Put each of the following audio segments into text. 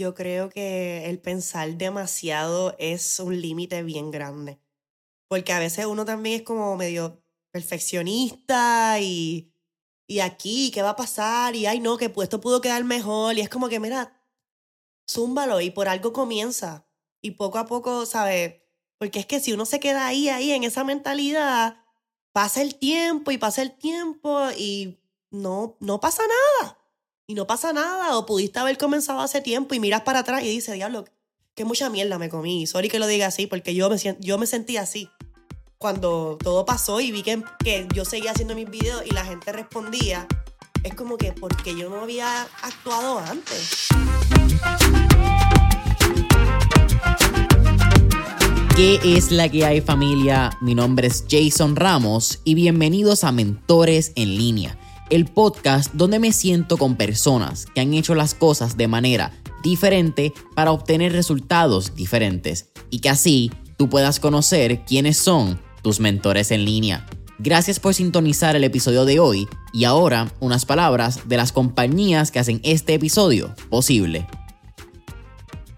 yo creo que el pensar demasiado es un límite bien grande. Porque a veces uno también es como medio perfeccionista y, y aquí, ¿qué va a pasar? Y ay, no, que esto pudo quedar mejor. Y es como que, mira, zúmbalo y por algo comienza. Y poco a poco, ¿sabes? Porque es que si uno se queda ahí, ahí, en esa mentalidad, pasa el tiempo y pasa el tiempo y no, no pasa nada. Y no pasa nada. O pudiste haber comenzado hace tiempo y miras para atrás y dices, diablo, que mucha mierda me comí. Sorry que lo diga así, porque yo me, yo me sentí así. Cuando todo pasó y vi que, que yo seguía haciendo mis videos y la gente respondía, es como que porque yo no había actuado antes. ¿Qué es la que hay familia? Mi nombre es Jason Ramos y bienvenidos a Mentores en línea, el podcast donde me siento con personas que han hecho las cosas de manera diferente para obtener resultados diferentes y que así tú puedas conocer quiénes son tus mentores en línea. Gracias por sintonizar el episodio de hoy y ahora unas palabras de las compañías que hacen este episodio posible.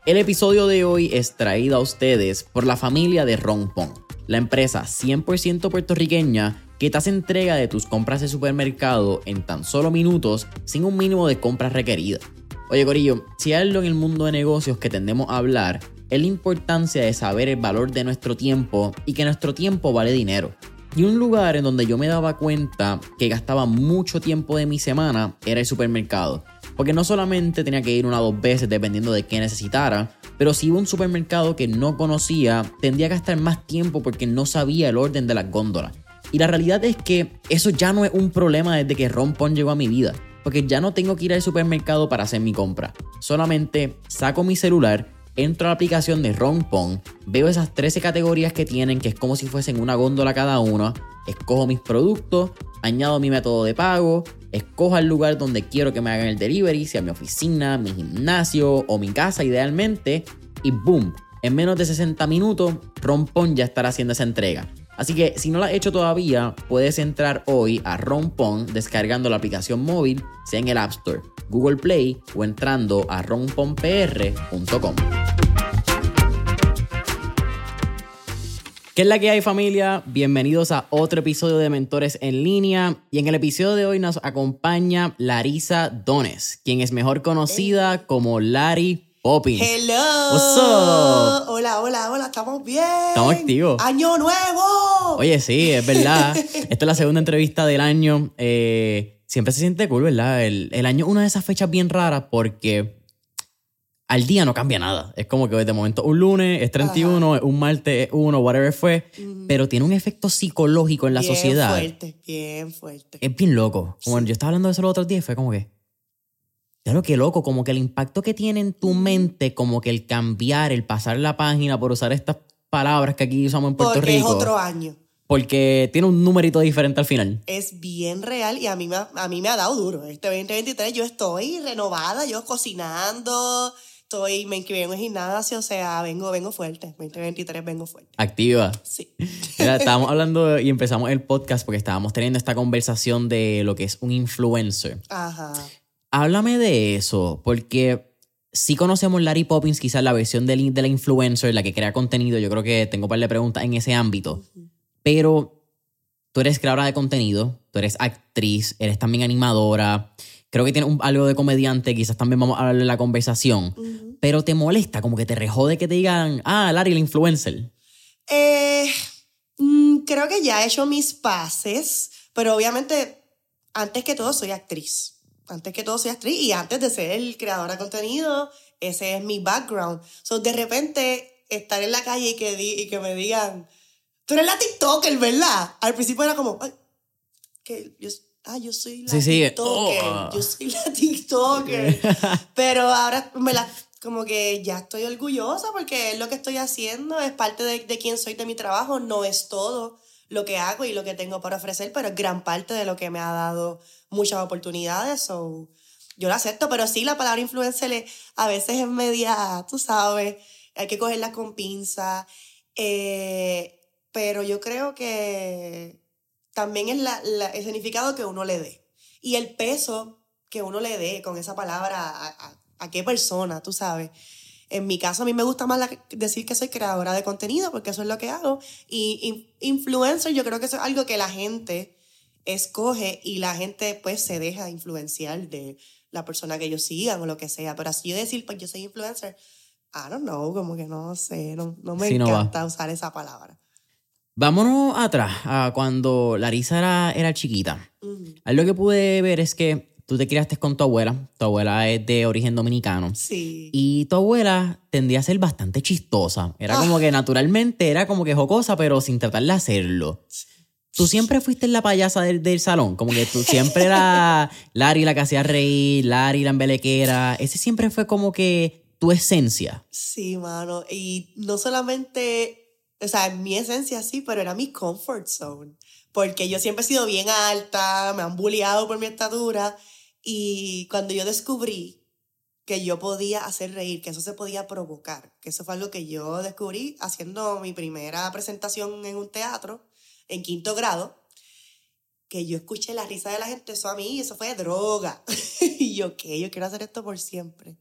El episodio de hoy es traído a ustedes por la familia de Rompon, la empresa 100% puertorriqueña que te hace entrega de tus compras de supermercado en tan solo minutos sin un mínimo de compras requeridas. Oye Corillo, si hay algo en el mundo de negocios que tendemos a hablar, es la importancia de saber el valor de nuestro tiempo y que nuestro tiempo vale dinero. Y un lugar en donde yo me daba cuenta que gastaba mucho tiempo de mi semana era el supermercado. Porque no solamente tenía que ir una o dos veces dependiendo de qué necesitara, pero si iba a un supermercado que no conocía, tendría que gastar más tiempo porque no sabía el orden de las góndolas. Y la realidad es que eso ya no es un problema desde que Rompon llegó a mi vida, porque ya no tengo que ir al supermercado para hacer mi compra. Solamente saco mi celular, entro a la aplicación de Rompon, veo esas 13 categorías que tienen, que es como si fuesen una góndola cada una, escojo mis productos, añado mi método de pago, escojo el lugar donde quiero que me hagan el delivery, sea mi oficina, mi gimnasio o mi casa idealmente, y boom, en menos de 60 minutos, Rompon ya estará haciendo esa entrega. Así que si no la has hecho todavía, puedes entrar hoy a Rompon descargando la aplicación móvil, sea en el App Store, Google Play o entrando a romponpr.com. ¿Qué es la que hay familia? Bienvenidos a otro episodio de Mentores en línea y en el episodio de hoy nos acompaña Larisa Dones, quien es mejor conocida como Larry Poppins. Hello. What's up? Hola, hola, hola, estamos bien. Estamos activos. Año nuevo. Oye, sí, es verdad. Esta es la segunda entrevista del año. Eh, siempre se siente cool, ¿verdad? El, el año es una de esas fechas bien raras porque al día no cambia nada. Es como que de momento un lunes es 31, un martes es 1, whatever fue. Pero tiene un efecto psicológico en la bien sociedad. fuerte, bien fuerte. Es bien loco. Como yo estaba hablando de eso los otros días, fue como que. Ya lo que loco, como que el impacto que tiene en tu mente, como que el cambiar, el pasar la página por usar estas palabras que aquí usamos en Puerto Porque Rico. es otro año. Porque tiene un numerito diferente al final. Es bien real y a mí, me ha, a mí me ha dado duro. Este 2023 yo estoy renovada, yo cocinando, estoy, me inscribí en un gimnasio, o sea, vengo, vengo fuerte. 2023 vengo fuerte. Activa. Sí. Mira, estábamos hablando y empezamos el podcast porque estábamos teniendo esta conversación de lo que es un influencer. Ajá. Háblame de eso, porque sí conocemos Larry Poppins, quizás la versión de la influencer, la que crea contenido. Yo creo que tengo un par de preguntas en ese ámbito. Pero tú eres creadora de contenido, tú eres actriz, eres también animadora. Creo que tienes un- algo de comediante, quizás también vamos a hablar de la conversación. Ujú. Pero te molesta, como que te rejode que te digan, ah, Larry, la influencer. Eh, mm, creo que ya he hecho mis pases, pero obviamente, antes que todo, soy actriz. Antes que todo, soy actriz y antes de ser el creadora de contenido, ese es mi background. So, de repente, estar en la calle y que, di- y que me digan, tú eres la TikToker, ¿verdad? Al principio era como, ay, que yo, ah, yo soy la Sí, sí, TikToker, oh. yo soy la TikToker. Pero ahora me la, como que ya estoy orgullosa porque es lo que estoy haciendo, es parte de, de quién soy, de mi trabajo, no es todo lo que hago y lo que tengo para ofrecer, pero es gran parte de lo que me ha dado muchas oportunidades. So, yo lo acepto, pero sí, la palabra influencer a veces es media, tú sabes, hay que cogerla con pinza. eh, pero yo creo que también es la- la- el significado que uno le dé y el peso que uno le dé con esa palabra a, a- a qué persona, tú sabes. En mi caso, a mí me gusta más decir que soy creadora de contenido, porque eso es lo que hago. Y, influencer, yo creo que eso es algo que la gente escoge y la gente pues se deja influenciar de la persona que ellos sigan o lo que sea. Pero así yo decir, pues yo soy influencer, I don't know, como que no sé, no, me encanta usar esa palabra. Vámonos atrás, a cuando Larisa era, era chiquita. Algo que pude ver es que tú te criaste con tu abuela. Tu abuela es de origen dominicano. Sí. Y tu abuela tendía a ser bastante chistosa. Era como que ah. naturalmente era como que jocosa, pero sin tratar de hacerlo. Tú siempre fuiste la payasa del, salón, como que tú siempre era Lari la que hacía reír, Lari la embelequera. Ese siempre fue como que tu esencia. Sí, mano. Y no solamente, o sea, mi esencia sí, pero era mi comfort zone. Porque yo siempre he sido bien alta, me han bulleado por mi estatura. Y cuando yo descubrí que yo podía hacer reír, que eso se podía provocar, que eso fue algo que yo descubrí haciendo mi primera presentación en un teatro en quinto grado, que yo escuché la risa de la gente, eso a mí, eso fue droga. y yo, ¿qué? Yo quiero hacer esto por siempre.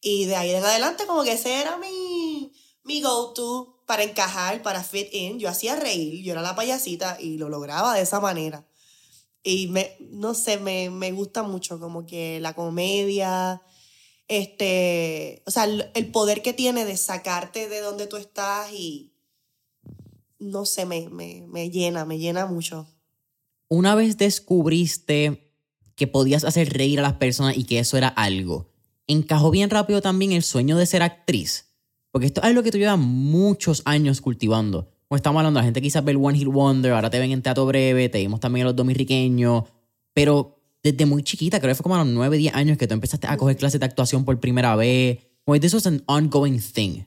Y de ahí en adelante como que ese era mi, mi go-to para encajar, para fit in. Yo hacía reír, yo era la payasita y lo lograba de esa manera. Y me, no sé, me, me gusta mucho como que la comedia, este, o sea, el, poder que tiene de sacarte de donde tú estás y, no sé, me, me, me llena, me llena mucho. Una vez descubriste que podías hacer reír a las personas y que eso era algo, encajó bien rápido también el sueño de ser actriz. Porque esto es algo que tú llevas muchos años cultivando estamos hablando, la gente quizás ve el One Hit Wonder, ahora te ven en Teatro Breve, te vimos también a los dominicanos, pero desde muy chiquita, creo que fue como a los 9, 10 años que tú empezaste a coger clases de actuación por primera vez. Como this was an ongoing thing.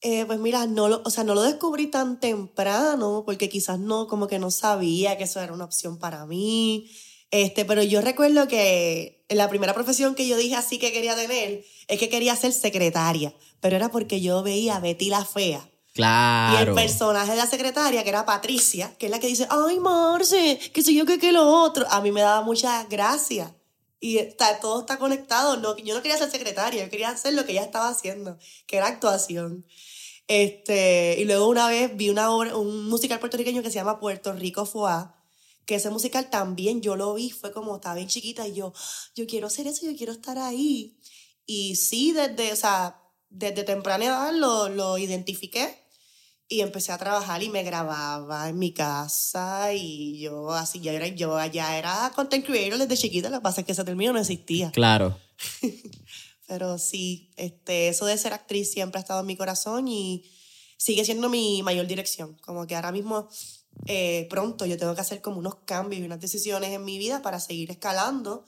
Eh, pues mira, no lo, o sea, no lo descubrí tan temprano porque quizás no, como que no sabía que eso era una opción para mí. Este, pero yo recuerdo que la primera profesión que yo dije así que quería tener es que quería ser secretaria, pero era porque yo veía a Betty la Fea Claro. Y el personaje de la secretaria, que era Patricia, que es la que dice, ay, Marce, que sé yo, que, que lo otro, a mí me daba mucha gracia. Y está, todo está conectado. No, yo no quería ser secretaria, yo quería hacer lo que ella estaba haciendo, que era actuación. Este, y luego una vez vi una obra, un musical puertorriqueño que se llama Puerto Rico Foa, que ese musical también yo lo vi, fue como estaba bien chiquita y yo, yo quiero hacer eso, yo quiero estar ahí. Y sí, desde, o sea, desde temprana edad lo, lo identifiqué y empecé a trabajar y me grababa en mi casa y yo así ya era, yo ya era content creator desde chiquita, lo que pasa es que ese término no existía. Claro. Pero sí, este, eso de ser actriz siempre ha estado en mi corazón y sigue siendo mi mayor dirección. Como que ahora mismo, eh, pronto, yo tengo que hacer como unos cambios y unas decisiones en mi vida para seguir escalando.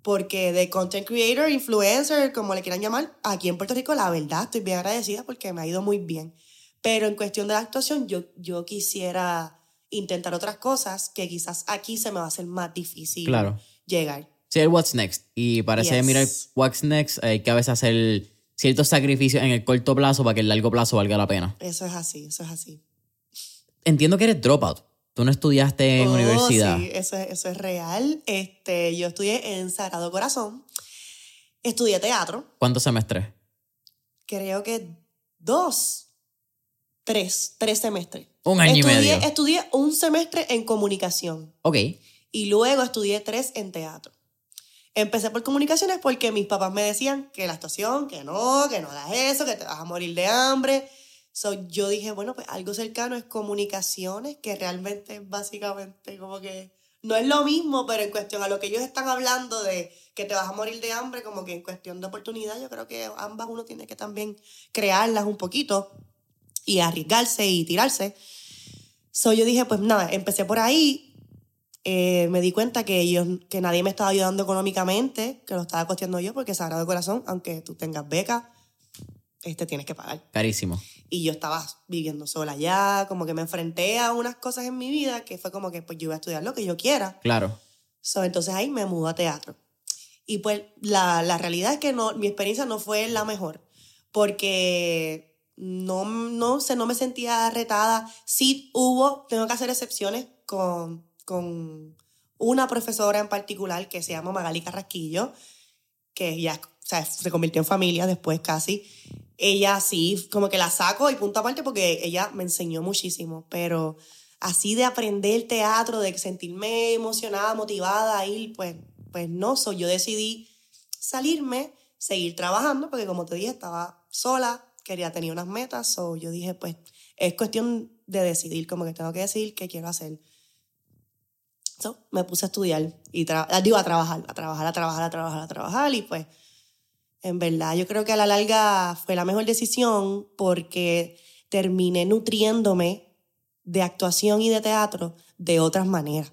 Porque de content creator, influencer, como le quieran llamar, aquí en Puerto Rico, la verdad, estoy bien agradecida porque me ha ido muy bien pero en cuestión de la actuación, yo, yo quisiera intentar otras cosas que quizás aquí se me va a hacer más difícil claro. llegar. Sí, el What's Next. Y parece yes. mirar What's Next, hay que a veces hacer ciertos sacrificios en el corto plazo para que el largo plazo valga la pena. Eso es así, eso es así. Entiendo que eres dropout. Tú no estudiaste en oh, universidad. Sí, eso es, eso es real. Este, yo estudié en Sagrado Corazón. Estudié teatro. ¿Cuántos semestres? Creo que dos. Tres, tres semestres. Un año estudié, y medio. Estudié un semestre en comunicación. Ok. Y luego estudié tres en teatro. Empecé por comunicaciones porque mis papás me decían que la actuación, que no, que no hagas eso, que te vas a morir de hambre. So, yo dije, bueno, pues algo cercano es comunicaciones, que realmente básicamente como que no es lo mismo, pero en cuestión a lo que ellos están hablando de que te vas a morir de hambre, como que en cuestión de oportunidad, yo creo que ambas uno tiene que también crearlas un poquito y arriesgarse y tirarse. So yo dije, pues nada, empecé por ahí. Eh, me di cuenta que, yo, que nadie me estaba ayudando económicamente, que lo estaba costeando yo, porque Sagrado Corazón, aunque tú tengas beca, este tienes que pagar. Carísimo. Y yo estaba viviendo sola ya, como que me enfrenté a unas cosas en mi vida que fue como que pues yo iba a estudiar lo que yo quiera. Claro. So, entonces ahí me mudó a teatro. Y pues la, la realidad es que no, mi experiencia no fue la mejor, porque no, no sé, no me sentía retada. Sí hubo, tengo que hacer excepciones con, con una profesora en particular que se llama Magali Carrasquillo, que ya, o sea, se convirtió en familia después casi. Ella sí, como que la saco y punto aparte porque ella me enseñó muchísimo, pero así de aprender teatro, de sentirme emocionada, motivada a ir, pues, pues no, so, yo decidí salirme, seguir trabajando, porque como te dije, estaba sola, quería tener unas metas, so yo dije, pues es cuestión de decidir, como que tengo que decidir qué quiero hacer. So, me puse a estudiar y digo a trabajar, a trabajar, a trabajar, a trabajar, a trabajar y pues en verdad yo creo que a la larga fue la mejor decisión porque terminé nutriéndome de actuación y de teatro de otras maneras.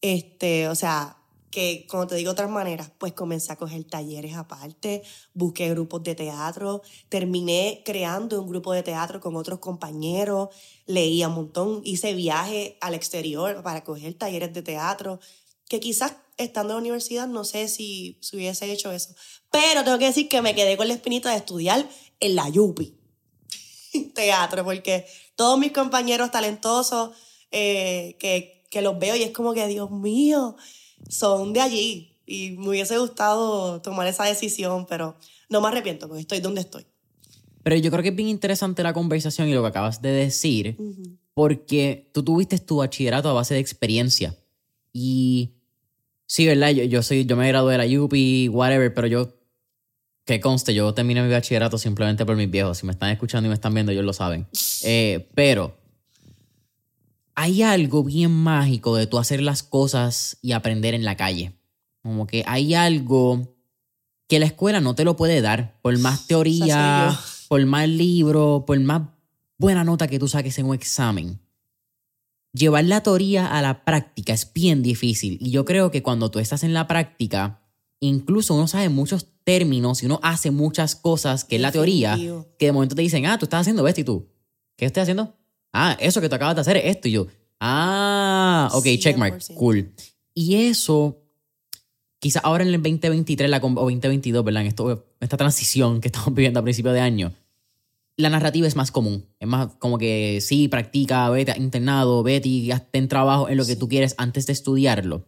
Este, o sea, que, como te digo de otras maneras, pues comencé a coger talleres aparte, busqué grupos de teatro, terminé creando un grupo de teatro con otros compañeros, leía un montón, hice viajes al exterior para coger talleres de teatro, que quizás estando en la universidad no sé si, si hubiese hecho eso, pero tengo que decir que me quedé con la espinita de estudiar en la Yupi. Teatro, porque todos mis compañeros talentosos eh, que, que los veo y es como que, Dios mío, son de allí y me hubiese gustado tomar esa decisión, pero no me arrepiento porque estoy donde estoy. Pero yo creo que es bien interesante la conversación y lo que acabas de decir, porque tú tuviste tu bachillerato a base de experiencia. Y sí, ¿verdad? Yo, yo, soy, yo me gradué de la UPI, whatever, pero yo, que conste, yo terminé mi bachillerato simplemente por mis viejos. Si me están escuchando y me están viendo, ellos lo saben. Eh, pero hay algo bien mágico de tú hacer las cosas y aprender en la calle. Como que hay algo que la escuela no te lo puede dar. Por más teoría, por más libro, por más buena nota que tú saques en un examen. Llevar la teoría a la práctica es bien difícil. Y yo creo que cuando tú estás en la práctica, incluso uno sabe muchos términos y uno hace muchas cosas que es la teoría, que de momento te dicen, ah, tú estás haciendo esto y tú, ¿qué estoy haciendo? Ah, eso que tú acabas de hacer es esto. Y yo, ah, ok, checkmark, cool. Y eso, quizás ahora en el 2023 la, o 2022, ¿verdad? En esto, esta transición que estamos viviendo a principio de año, la narrativa es más común. Es más como que sí, practica, vete a internado, vete y hazte en trabajo en lo que tú quieres antes de estudiarlo.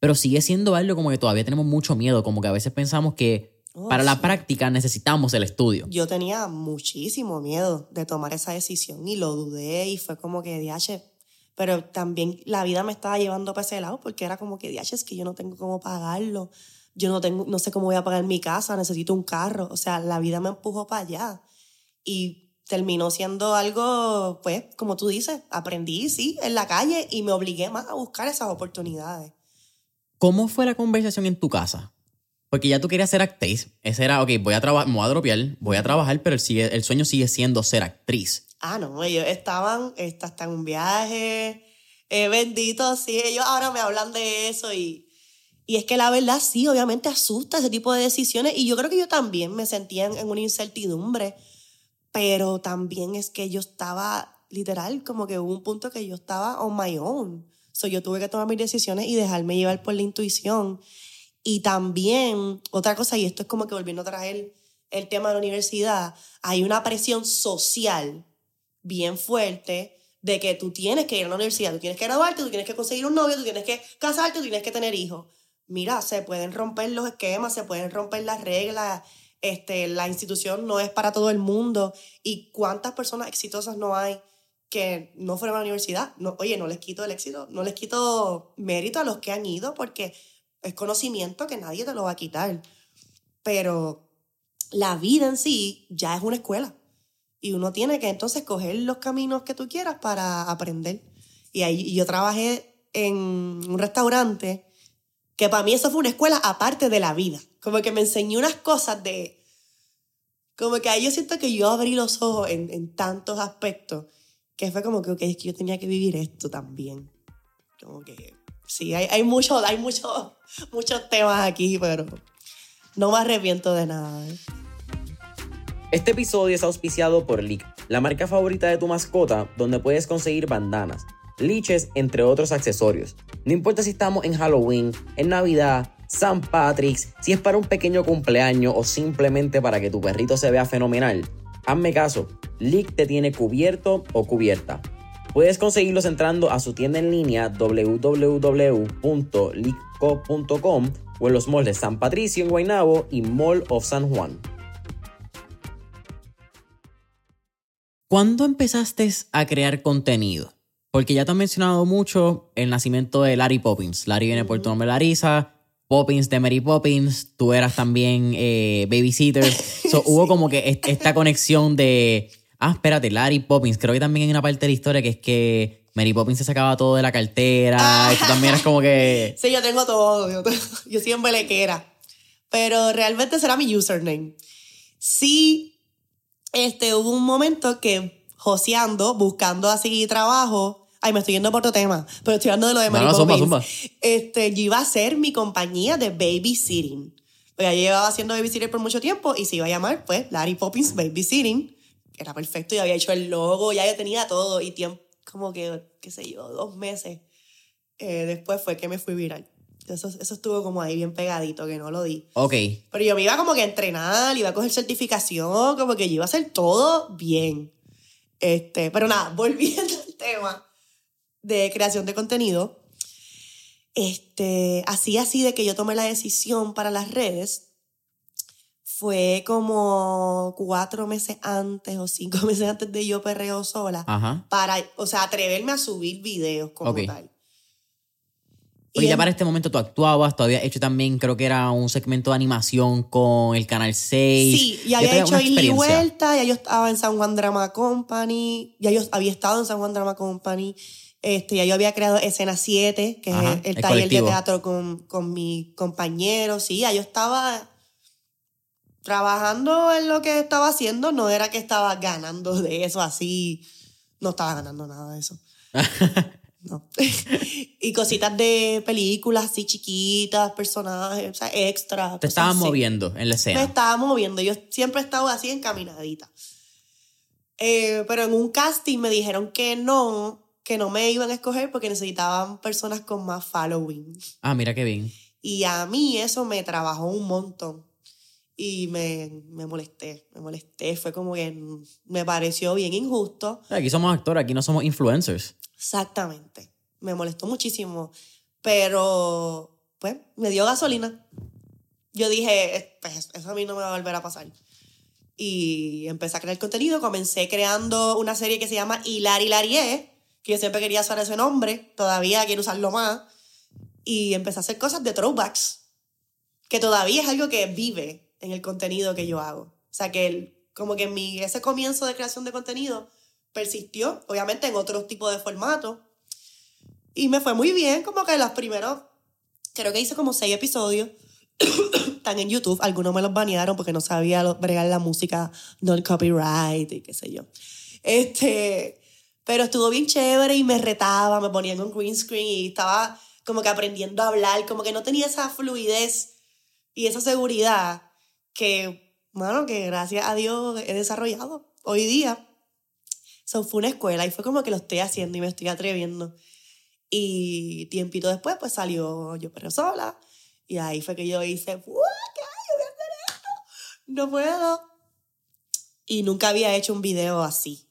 Pero sigue siendo algo como que todavía tenemos mucho miedo, como que a veces pensamos que Oh, Para la práctica necesitamos el estudio. Yo tenía muchísimo miedo de tomar esa decisión y lo dudé y fue como que, diache, pero también la vida me estaba llevando para ese lado porque era como que, diache, es que yo no tengo cómo pagarlo, yo no, tengo, no sé cómo voy a pagar mi casa, necesito un carro, o sea, la vida me empujó para allá y terminó siendo algo, pues, como tú dices, aprendí, sí, en la calle y me obligué más a buscar esas oportunidades. ¿Cómo fue la conversación en tu casa? Porque ya tú querías ser actriz. Ese era, ok, voy a trabajar, me voy a dropear, voy a trabajar, pero el, sigue, el sueño sigue siendo ser actriz. Ah, no, ellos estaban, están en un viaje, eh, bendito, sí, ellos ahora me hablan de eso y, y es que la verdad sí, obviamente asusta ese tipo de decisiones y yo creo que yo también me sentía en, una incertidumbre, pero también es que yo estaba literal, como que hubo un punto que yo estaba on my own. So, yo tuve que tomar mis decisiones y dejarme llevar por la intuición. Y también, otra cosa, y esto es como que volviendo a traer el tema de la universidad, hay una presión social bien fuerte de que tú tienes que ir a la universidad, tú tienes que graduarte, tú tienes que conseguir un novio, tú tienes que casarte, tú tienes que tener hijos. Mira, se pueden romper los esquemas, se pueden romper las reglas, este, la institución no es para todo el mundo. ¿Y cuántas personas exitosas no hay que no fueron a la universidad? No, oye, no les quito el éxito, no les quito mérito a los que han ido porque es conocimiento que nadie te lo va a quitar. Pero la vida en sí ya es una escuela. Y uno tiene que entonces coger los caminos que tú quieras para aprender. Y ahí yo trabajé en un restaurante que para mí eso fue una escuela aparte de la vida. Como que me enseñó unas cosas de... Como que ahí yo siento que yo abrí los ojos en, en tantos aspectos que fue como que, ok, es que yo tenía que vivir esto también. Como que sí, hay, hay, mucho, hay mucho, muchos temas aquí, pero no me arrepiento de nada. ¿eh? Este episodio es auspiciado por Leak, la marca favorita de tu mascota, donde puedes conseguir bandanas, liches, entre otros accesorios. No importa si estamos en Halloween, en Navidad, San Patrick's, si es para un pequeño cumpleaños o simplemente para que tu perrito se vea fenomenal. Hazme caso, Leak te tiene cubierto o cubierta. Puedes conseguirlos entrando a su tienda en línea www.lico.com o en los malls de San Patricio en Guaynabo y Mall of San Juan. ¿Cuándo empezaste a crear contenido? Porque ya te han mencionado mucho el nacimiento de Larry Poppins. Larry viene por tu nombre Larisa, Poppins de Mary Poppins, tú eras también eh, babysitter. So, Hubo como que esta conexión de, ah, espérate, Larry Poppins. Creo que también hay una parte de la historia que es que Mary Poppins se sacaba todo de la cartera. Y tú también eras como que... Sí, yo tengo todo. Yo, yo siempre le quiera. Pero realmente será mi username. Sí este, hubo un momento que joseando, buscando así trabajo, ay, me estoy yendo por otro tema, pero estoy hablando de lo de Mary no, Este, yo iba a ser mi compañía de babysitting. Pues ya llevaba haciendo babysitter por mucho tiempo y se iba a llamar, pues, Larry Poppins Babysitting. Era perfecto, ya había hecho el logo, ya yo tenía todo y tiempo, como que, qué sé yo, dos meses. Eh, después fue que me fui viral. Eso, eso estuvo como ahí bien pegadito, que no lo di. Ok. Pero yo me iba como que a entrenar, iba a coger certificación, como que yo iba a hacer todo bien. Este, pero nada, volviendo al tema de creación de contenido, este, así así de que yo tomé la decisión para las redes, fue como cuatro meses antes o cinco meses antes de yo perreo sola, para, o sea, atreverme a subir videos como tal. Porque ya para este momento tú actuabas, tú habías hecho también, creo que era un segmento de animación con el Canal 6. Sí, ya había hecho ida y vuelta, ya yo estaba en San Juan Drama Company, ya yo había estado en San Juan Drama Company, este, ya yo había creado Escena 7, que es el, taller de teatro con, con mis compañeros, sí, ya yo estaba trabajando en lo que estaba haciendo, no era que estaba ganando de eso así, no estaba ganando nada de eso. No. y cositas de películas así chiquitas, personajes, o sea, extras. Te estabas moviendo en la escena. Me estaba moviendo. Yo siempre he estado así encaminadita. Eh, pero en un casting me dijeron que no, que no me iban a escoger porque necesitaban personas con más following. Ah, mira qué bien. Y a mí eso me trabajó un montón. Y me, me molesté, me molesté. Fue como que me pareció bien injusto. Aquí somos actores, aquí no somos influencers. Exactamente. Me molestó muchísimo. Pero, pues, me dio gasolina. Yo dije, pues, eso a mí no me va a volver a pasar. Y empecé a crear contenido. Comencé creando una serie que se llama Hilar Hilarie, que yo siempre quería usar ese nombre. Todavía quiero usarlo más. Y empecé a hacer cosas de throwbacks, que todavía es algo que vive en el contenido que yo hago. O sea, que como que mi, ese comienzo de creación de contenido persistió, obviamente en otro tipo de formato. Y me fue muy bien, como que los primeros, creo que hice como seis episodios. Están en YouTube, algunos me los banearon porque no sabía bregar la música non-copyright y qué sé yo. Este, pero estuvo bien chévere y me retaba, me ponían un green screen y estaba como que aprendiendo a hablar, como que no tenía esa fluidez y esa seguridad que, bueno, que gracias a Dios he desarrollado hoy día. So, fue una escuela y fue como que lo estoy haciendo y me estoy atreviendo. Y tiempito después, pues salió Yo Pero Sola. Y ahí fue que yo hice, ¿qué? Yo voy a hacer esto. No puedo. Y nunca había hecho un video así.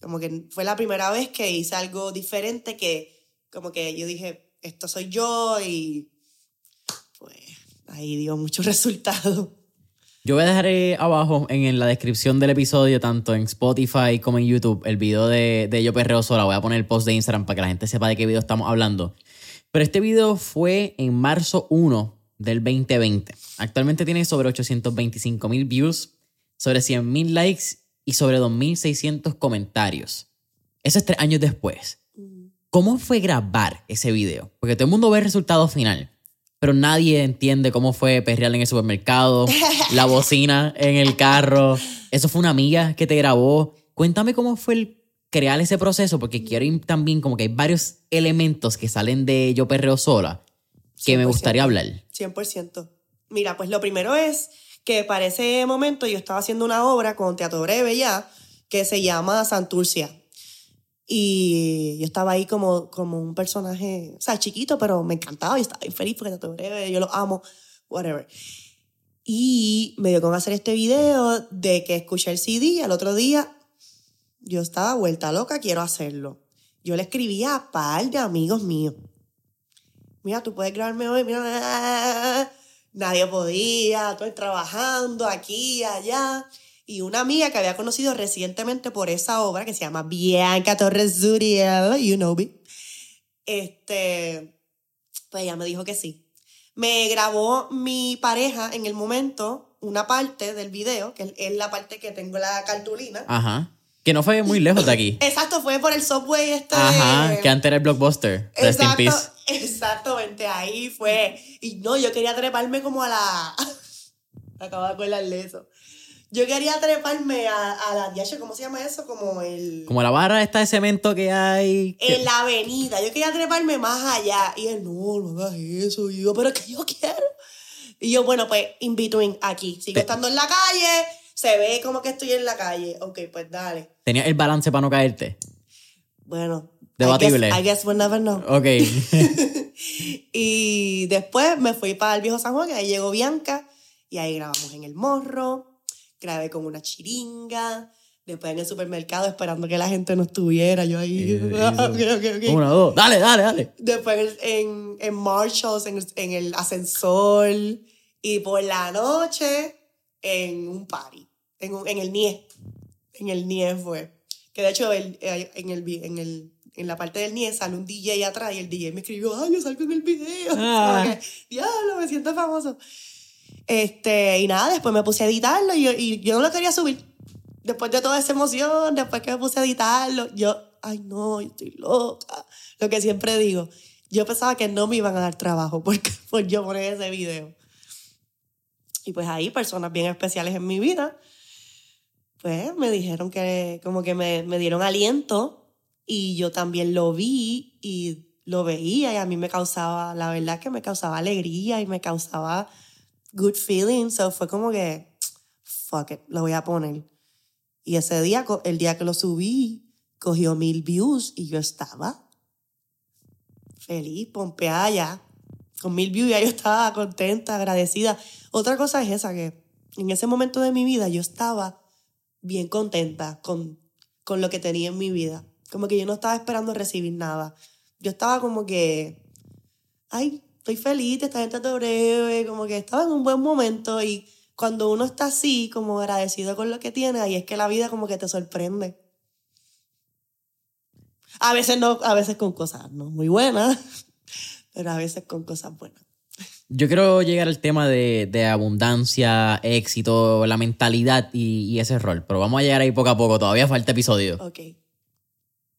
Como que fue la primera vez que hice algo diferente que como que yo dije, esto soy yo y ahí dio mucho resultado. Yo voy a dejar abajo en, la descripción del episodio, tanto en Spotify como en YouTube, el video de, de Yo Perreo Sola. Voy a poner el post de Instagram para que la gente sepa de qué video estamos hablando. Pero este video fue en marzo 1 del 2020. Actualmente tiene sobre 825 mil views, sobre 100 mil likes y sobre 2.600 comentarios. Eso es tres años después. ¿Cómo fue grabar ese video? Porque todo el mundo ve el resultado final pero nadie entiende cómo fue perrear en el supermercado, la bocina en el carro. Eso fue una amiga que te grabó. Cuéntame cómo fue el crear ese proceso, porque quiero ir también como que hay varios elementos que salen de Yo Perreo Sola que me gustaría hablar. 100%. Mira, pues lo primero es que para ese momento yo estaba haciendo una obra con Teatro Breve ya, que se llama Santurcia. Y yo estaba ahí como, como un personaje, o sea, chiquito, pero me encantaba y estaba feliz porque te breve, yo lo amo, whatever. Y me dio con hacer este video de que escuché el CD y al otro día yo estaba vuelta loca, quiero hacerlo. Yo le escribía a par de amigos míos. mira, tú puedes grabarme hoy, mira, nadie podía, estoy trabajando aquí, allá. Y una amiga que había conocido recientemente por esa obra que se llama Bianca Torres Zuriel, you know me, este, pues ella me dijo que sí. Me grabó mi pareja en el momento una parte del video, que es la parte que tengo la cartulina. Ajá. Que no fue muy lejos de aquí. Exacto, fue por el subway este. Ajá, que antes era el blockbuster. Rest in Exacto, peace. exactamente, ahí fue. Y no, yo quería treparme como a la. Acabo de acordarle eso. Yo quería treparme a, a la DH, ¿cómo se llama eso? Como el. Como la barra esta de cemento que hay. que- En la avenida. Yo quería treparme más allá. Y él, no, no hagas eso. Y yo, pero es que yo quiero. Y yo, bueno, pues, in between, aquí. Sigo Te- estando en la calle. Se ve como que estoy en la calle. Ok, pues dale. Tenía el balance para no caerte. Bueno. Debatible. I guess, I guess we'll never know. Ok. y después me fui para el viejo San Juan, que ahí llegó Bianca, y ahí grabamos en el morro, grabé con una chiringa, después en el supermercado esperando que la gente no estuviera, yo ahí, ok, ok, ok. Uno, dos. Dale, dale, dale. Después en, en Marshalls, en, en el ascensor, y por la noche en un party, en, un- en el NIE, en el NIE fue. Que de hecho el- eh, en, el, en, el, en la parte del NIE sale un DJ atrás y el DJ me escribió, ay, yo salgo en el video. Ah. Diablo, me siento famoso. Este, y nada, después me puse a editarlo y yo, y yo no lo quería subir. Después de toda esa emoción, después que me puse a editarlo, yo, ay no, estoy loca. Lo que siempre digo, yo pensaba que no me iban a dar trabajo porque, por yo poner ese video. Y pues ahí, personas bien especiales en mi vida, pues me dijeron que, como que me, me dieron aliento y yo también lo vi y lo veía y a mí me causaba, la verdad que me causaba alegría y me causaba good feelings. So fue como que, fuck it, lo voy a poner. Y ese día, el día que lo subí, cogió mil views y yo estaba feliz, pompeada ya. Con mil views ya yo estaba contenta, agradecida. Otra cosa es esa, que en ese momento de mi vida yo estaba bien contenta con, con lo que tenía en mi vida. Como que yo no estaba esperando recibir nada. Yo estaba como que, ay, estoy feliz, esta gente te breve, como que estaba en un buen momento y cuando uno está así, como agradecido con lo que tiene, ahí es que la vida como que te sorprende. A veces no, a veces con cosas no muy buenas, pero a veces con cosas buenas. Yo quiero llegar al tema de, de abundancia, éxito, la mentalidad y, y ese rol. Pero vamos a llegar ahí poco a poco. Todavía falta episodio. Ok.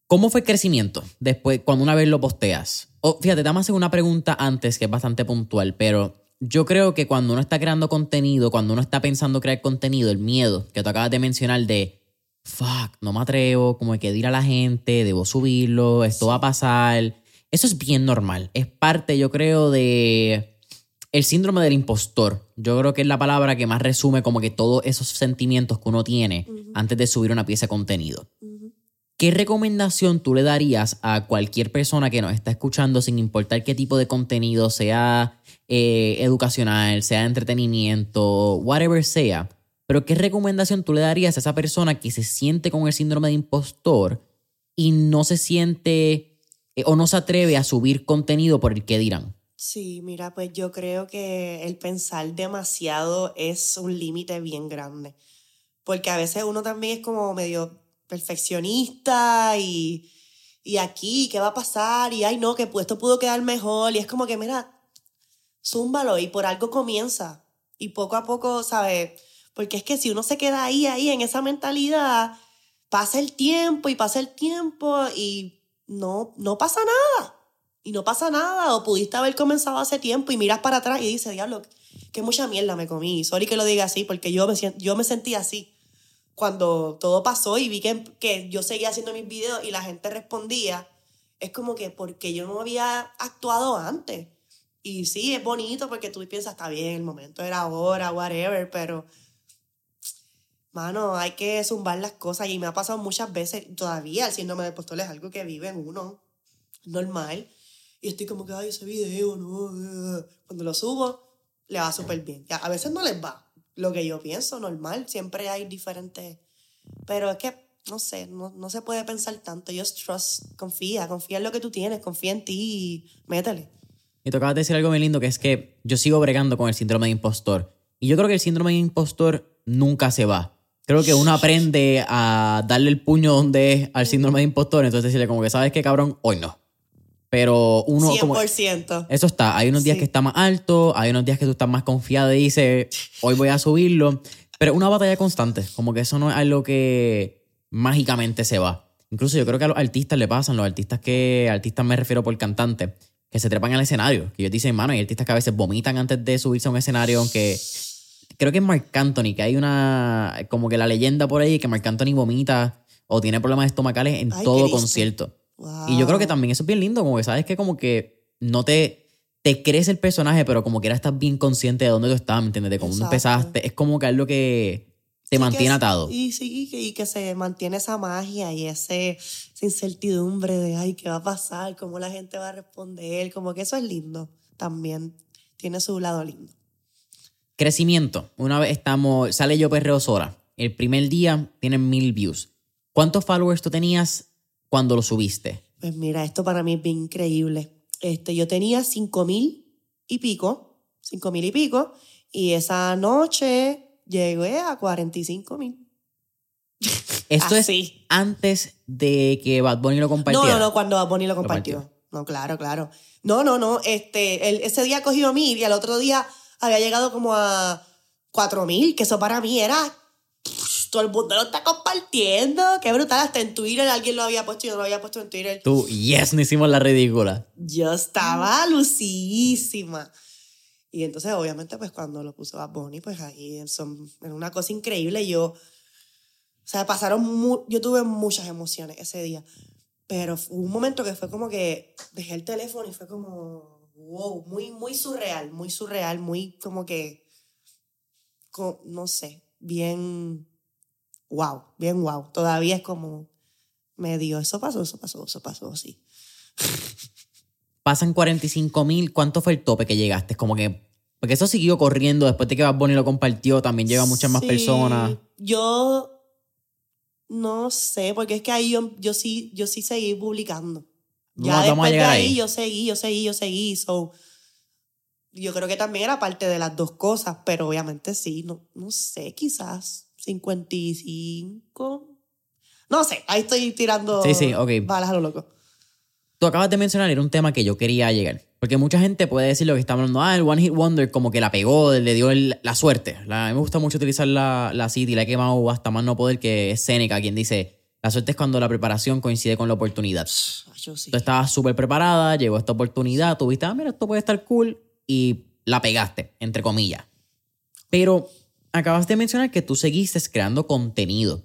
¿Cómo fue el crecimiento después, cuando una vez lo posteas? O, fíjate, a hacer una pregunta antes que es bastante puntual, pero yo creo que cuando uno está creando contenido, cuando uno está pensando crear contenido, el miedo que tú acabas de mencionar de, fuck, no me atrevo, como hay que ir a la gente, debo subirlo, esto va a pasar. Eso es bien normal. Es parte, yo creo, de el síndrome del impostor. Yo creo que es la palabra que más resume como que todos esos sentimientos que uno tiene antes de subir una pieza de contenido. ¿Qué recomendación tú le darías a cualquier persona que nos está escuchando, sin importar qué tipo de contenido, sea eh, educacional, sea entretenimiento, whatever sea? Pero ¿qué recomendación tú le darías a esa persona que se siente con el síndrome de impostor y no se siente eh, o no se atreve a subir contenido por el que dirán? Sí, mira, pues yo creo que el pensar demasiado es un límite bien grande. Porque a veces uno también es como medio perfeccionista y, y aquí, ¿qué va a pasar? Y ay, no, que esto pudo quedar mejor. Y es como que, mira, zúmbalo y por algo comienza. Y poco a poco, ¿sabes? Porque es que si uno se queda ahí, ahí, en esa mentalidad, pasa el tiempo y pasa el tiempo y no, no pasa nada y no pasa nada, o pudiste haber comenzado hace tiempo y miras para atrás y dices, diablo, qué mucha mierda me comí. Sorry que lo diga así, porque yo me, yo me sentí así cuando todo pasó y vi que, que yo seguía haciendo mis videos y la gente respondía. Es como que porque yo no había actuado antes. Y sí, es bonito porque tú piensas, está bien, el momento era ahora, whatever, pero mano, hay que zumbar las cosas y me ha pasado muchas veces, todavía el síndrome del postor es algo que vive en uno, normal. Y estoy como que, ay, ese video, no. eh". Cuando lo subo, le va súper bien. Ya, a veces no les va. Lo que yo pienso, normal. Siempre hay diferentes. Pero es que, no sé, no, no se puede pensar tanto. Just trust, confía, confía en lo que tú tienes, confía en ti y métele. Y de decir algo muy lindo que es que yo sigo bregando con el síndrome de impostor. Y yo creo que el síndrome de impostor nunca se va. Creo que uno aprende a darle el puño donde es al síndrome de impostor, entonces decirle como que, ¿sabes qué, cabrón? Hoy no. Pero uno... 100%. Como, eso está. Hay unos días Sí. que está más alto, hay unos días que tú estás más confiado y dices, hoy voy a subirlo. Pero una batalla constante. Como que eso no es algo que mágicamente se va. Incluso yo creo que a los artistas le pasan, los artistas que, artistas me refiero por cantante, que se trepan al escenario. Que ellos dicen, mano, hay artistas que a veces vomitan antes de subirse a un escenario, aunque creo que es Marc Anthony, que hay una, como que la leyenda por ahí, que Marc Anthony vomita o tiene problemas estomacales en Ay, todo Cristo. concierto. Wow. Y yo creo que también eso es bien lindo, como que sabes que como que no te, te crees el personaje, pero como que ahora estás bien consciente de dónde tú estabas, ¿me entiendes? De cómo Exacto. empezaste. Es como que algo que te Sí, mantiene que- atado. Y sí, y que, y que se mantiene esa magia y ese, esa incertidumbre de, ay, ¿qué va a pasar? ¿Cómo la gente va a responder? Como que eso es lindo también. Tiene su lado lindo. Crecimiento. Una vez estamos, sale Yo Perreo Sora. El primer día tienen mil views. ¿Cuántos followers tú tenías cuando lo subiste? Pues mira, esto para mí es bien increíble. Este, yo tenía cinco mil y pico, cinco mil y pico, y esa noche llegué a 45 mil. Esto es antes de que Bad Bunny lo compartiera. No, no, no, cuando Bad Bunny lo compartió. compartió. No, claro, claro. No, no, no. Este, el- ese día cogió mil y al otro día había llegado como a cuatro mil, que eso para mí era. Todo el mundo lo está compartiendo. Qué brutal. Hasta en Twitter alguien lo había puesto y yo no lo había puesto en Twitter. Tú, yes, no hicimos la ridícula. Yo estaba lucidísima. Y entonces, obviamente, pues cuando lo puso Bad Bunny, pues ahí son, era una cosa increíble. Yo, o sea, pasaron, mu- yo tuve muchas emociones ese día. Pero hubo un momento que fue como que dejé el teléfono y fue como, wow, muy, muy surreal, muy surreal, muy como que, co- no sé, bien, wow, bien wow. Todavía es como medio, eso pasó, eso pasó, eso pasó, sí. Pasan 45 mil. ¿Cuánto fue el tope que llegaste? Como que. Porque eso siguió corriendo después de que Bad Bunny lo compartió. También llega muchas más Sí, personas. Yo no sé, porque es que ahí yo, yo sí, yo sí seguí publicando. Ya Vamos- vamos a después de ahí, ahí. yo seguí, yo seguí, yo seguí. So, yo creo que también era parte de las dos cosas, pero obviamente sí, no, no sé, quizás 55. No sé, ahí estoy tirando Sí, sí, ok. balas a lo loco. Tú acabas de mencionar, era un tema que yo quería llegar. Porque mucha gente puede decir lo que está hablando, ah, el One Hit Wonder como que la pegó, le dio el- la suerte. La- a mí me gusta mucho utilizar la, la cita y la he quemado hasta más no poder que es Seneca, quien dice, la suerte es cuando la preparación coincide con la oportunidad. Yo sí. Tú estabas súper preparada, llegó esta oportunidad, tú viste, ah, mira, esto puede estar cool y la pegaste, entre comillas. Pero acabas de mencionar que tú seguiste creando contenido.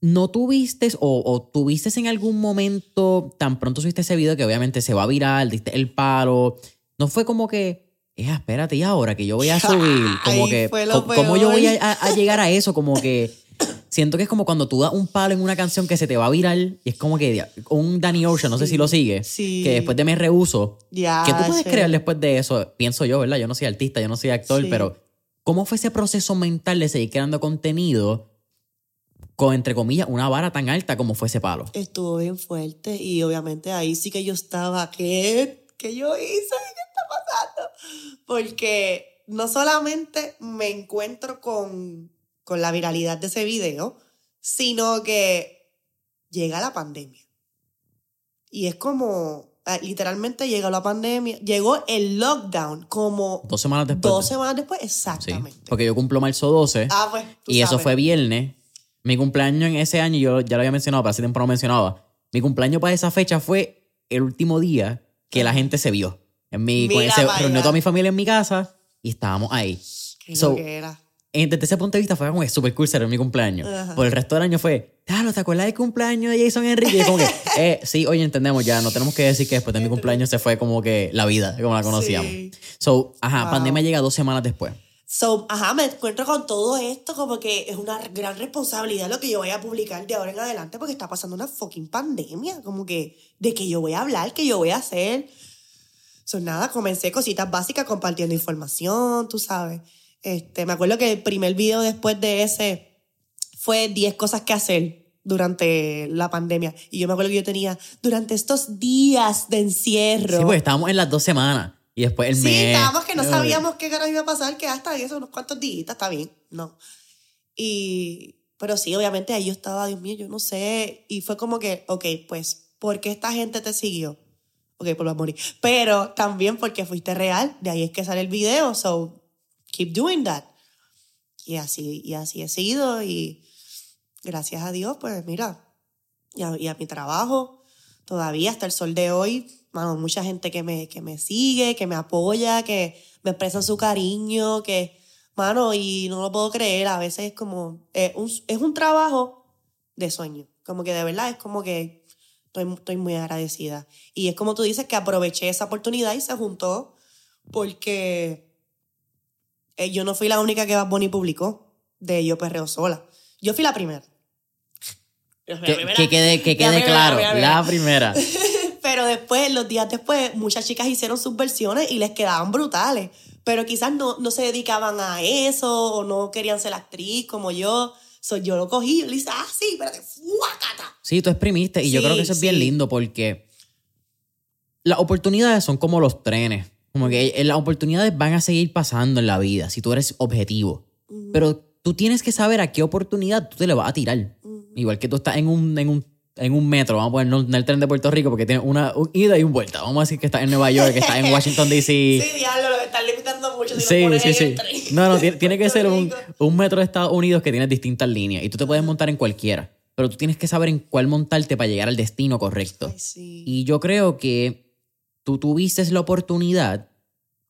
¿No tuviste o, o tuviste en algún momento, tan pronto subiste ese video que obviamente se va viral, diste el paro? ¿No fue como que, eh, espérate, y ahora que yo voy a subir? Como Ay, que, ¿cómo, yo voy a, a- a llegar a eso? Como que siento que es como cuando tú das un palo en una canción que se te va viral y es como que un Danny Ocean, no sé si lo sigue, Sí. que después de Me Rehuso, Ya, ¿qué tú puedes che. crear después de eso? Pienso yo, ¿verdad? Yo no soy artista, yo no soy actor, Sí. pero ¿cómo fue ese proceso mental de seguir creando contenido con, entre comillas, una vara tan alta como fue ese palo? Estuvo bien fuerte y obviamente ahí sí que yo estaba, ¿qué? ¿Qué yo hice? ¿Qué está pasando? Porque no solamente me encuentro con, con la viralidad de ese video, sino que llega la pandemia. Y es como, literalmente llegó la pandemia, llegó el lockdown como Dos semanas después. dos semanas después, Sí, exactamente. porque yo cumplo marzo 12 Ah, pues, tú y eso fue viernes. Mi cumpleaños en ese año, yo ya lo había mencionado, pero hace tiempo no mencionaba. Mi cumpleaños para esa fecha fue el último día que la gente se vio. En mi, con Mira ese- para reunió toda mi familia en mi casa y estábamos ahí. Qué So, Desde ese punto de vista fue como que super cool ser mi cumpleaños. Ajá. Por el resto del año fue, claro, ¿te acuerdas del cumpleaños de Jason Enrique? Y como que, eh, sí, oye, entendemos ya, no tenemos que decir que después de mi cumpleaños se fue como que la vida, como la conocíamos. Sí. So, ajá, Wow. pandemia llega dos semanas después. So, ajá, me encuentro con todo esto como que es una gran responsabilidad lo que yo voy a publicar de ahora en adelante porque está pasando una fucking pandemia. Como que de que yo voy a hablar, que yo voy a hacer. So, nada, comencé cositas básicas compartiendo información, tú sabes. Este, me acuerdo que el primer video después de ese fue 10 cosas que hacer durante la pandemia. Y yo me acuerdo que yo tenía, durante estos días de encierro. Sí, pues estábamos en las dos semanas. Y después el Sí, mes. estábamos que no sabíamos qué carajo iba a pasar, que hasta eso, unos cuantos días, está bien, no. Y, pero sí, obviamente ahí yo estaba, Dios mío, yo no sé, y fue como que, ok, pues, ¿por qué esta gente te siguió? Ok, por lo morir. Pero también porque fuiste real, de ahí es que sale el video, so keep doing that. Y así, y así he sido, y gracias a Dios, pues mira, y a, y a mi trabajo, todavía hasta el sol de hoy, mano, mucha gente que me, que me sigue, que me apoya, que me expresa su cariño, que, mano, y no lo puedo creer, a veces es como, eh, un, es un trabajo de sueño, como que de verdad es como que estoy, estoy muy agradecida. Y es como tú dices, que aproveché esa oportunidad y se juntó porque eh, yo no fui la única que Bad Bunny publicó de Yo Perreo Sola. Yo fui la primera. Yo Que, primera. que quede, que quede primera, claro, la primera. la primera. Pero después, los días después, muchas chicas hicieron sus versiones y les quedaban brutales. Pero quizás no, no se dedicaban a eso o no querían ser actriz como yo. So, yo lo cogí y le hice, ah, sí, espérate, fuácata. Sí, tú exprimiste. Y yo Sí, creo que eso es bien lindo porque las oportunidades son como los trenes. Como que las oportunidades van a seguir pasando en la vida si tú eres objetivo. Pero tú tienes que saber a qué oportunidad tú te le vas a tirar. Igual que tú estás en un, en un, en un metro, vamos a poner no en el tren de Puerto Rico porque tiene una un ida y un vuelta. Vamos a decir que estás en Nueva York, que estás en Washington, D.C. Sí, diablo, lo están limitando mucho si Sí, lo pones sí, sí. el tren. No, no, tiene, tiene que ser un, un metro de Estados Unidos que tiene distintas líneas y tú te puedes montar en cualquiera, pero tú tienes que saber en cuál montarte para llegar al destino correcto. Ay, sí. Y yo creo que tú tuviste la oportunidad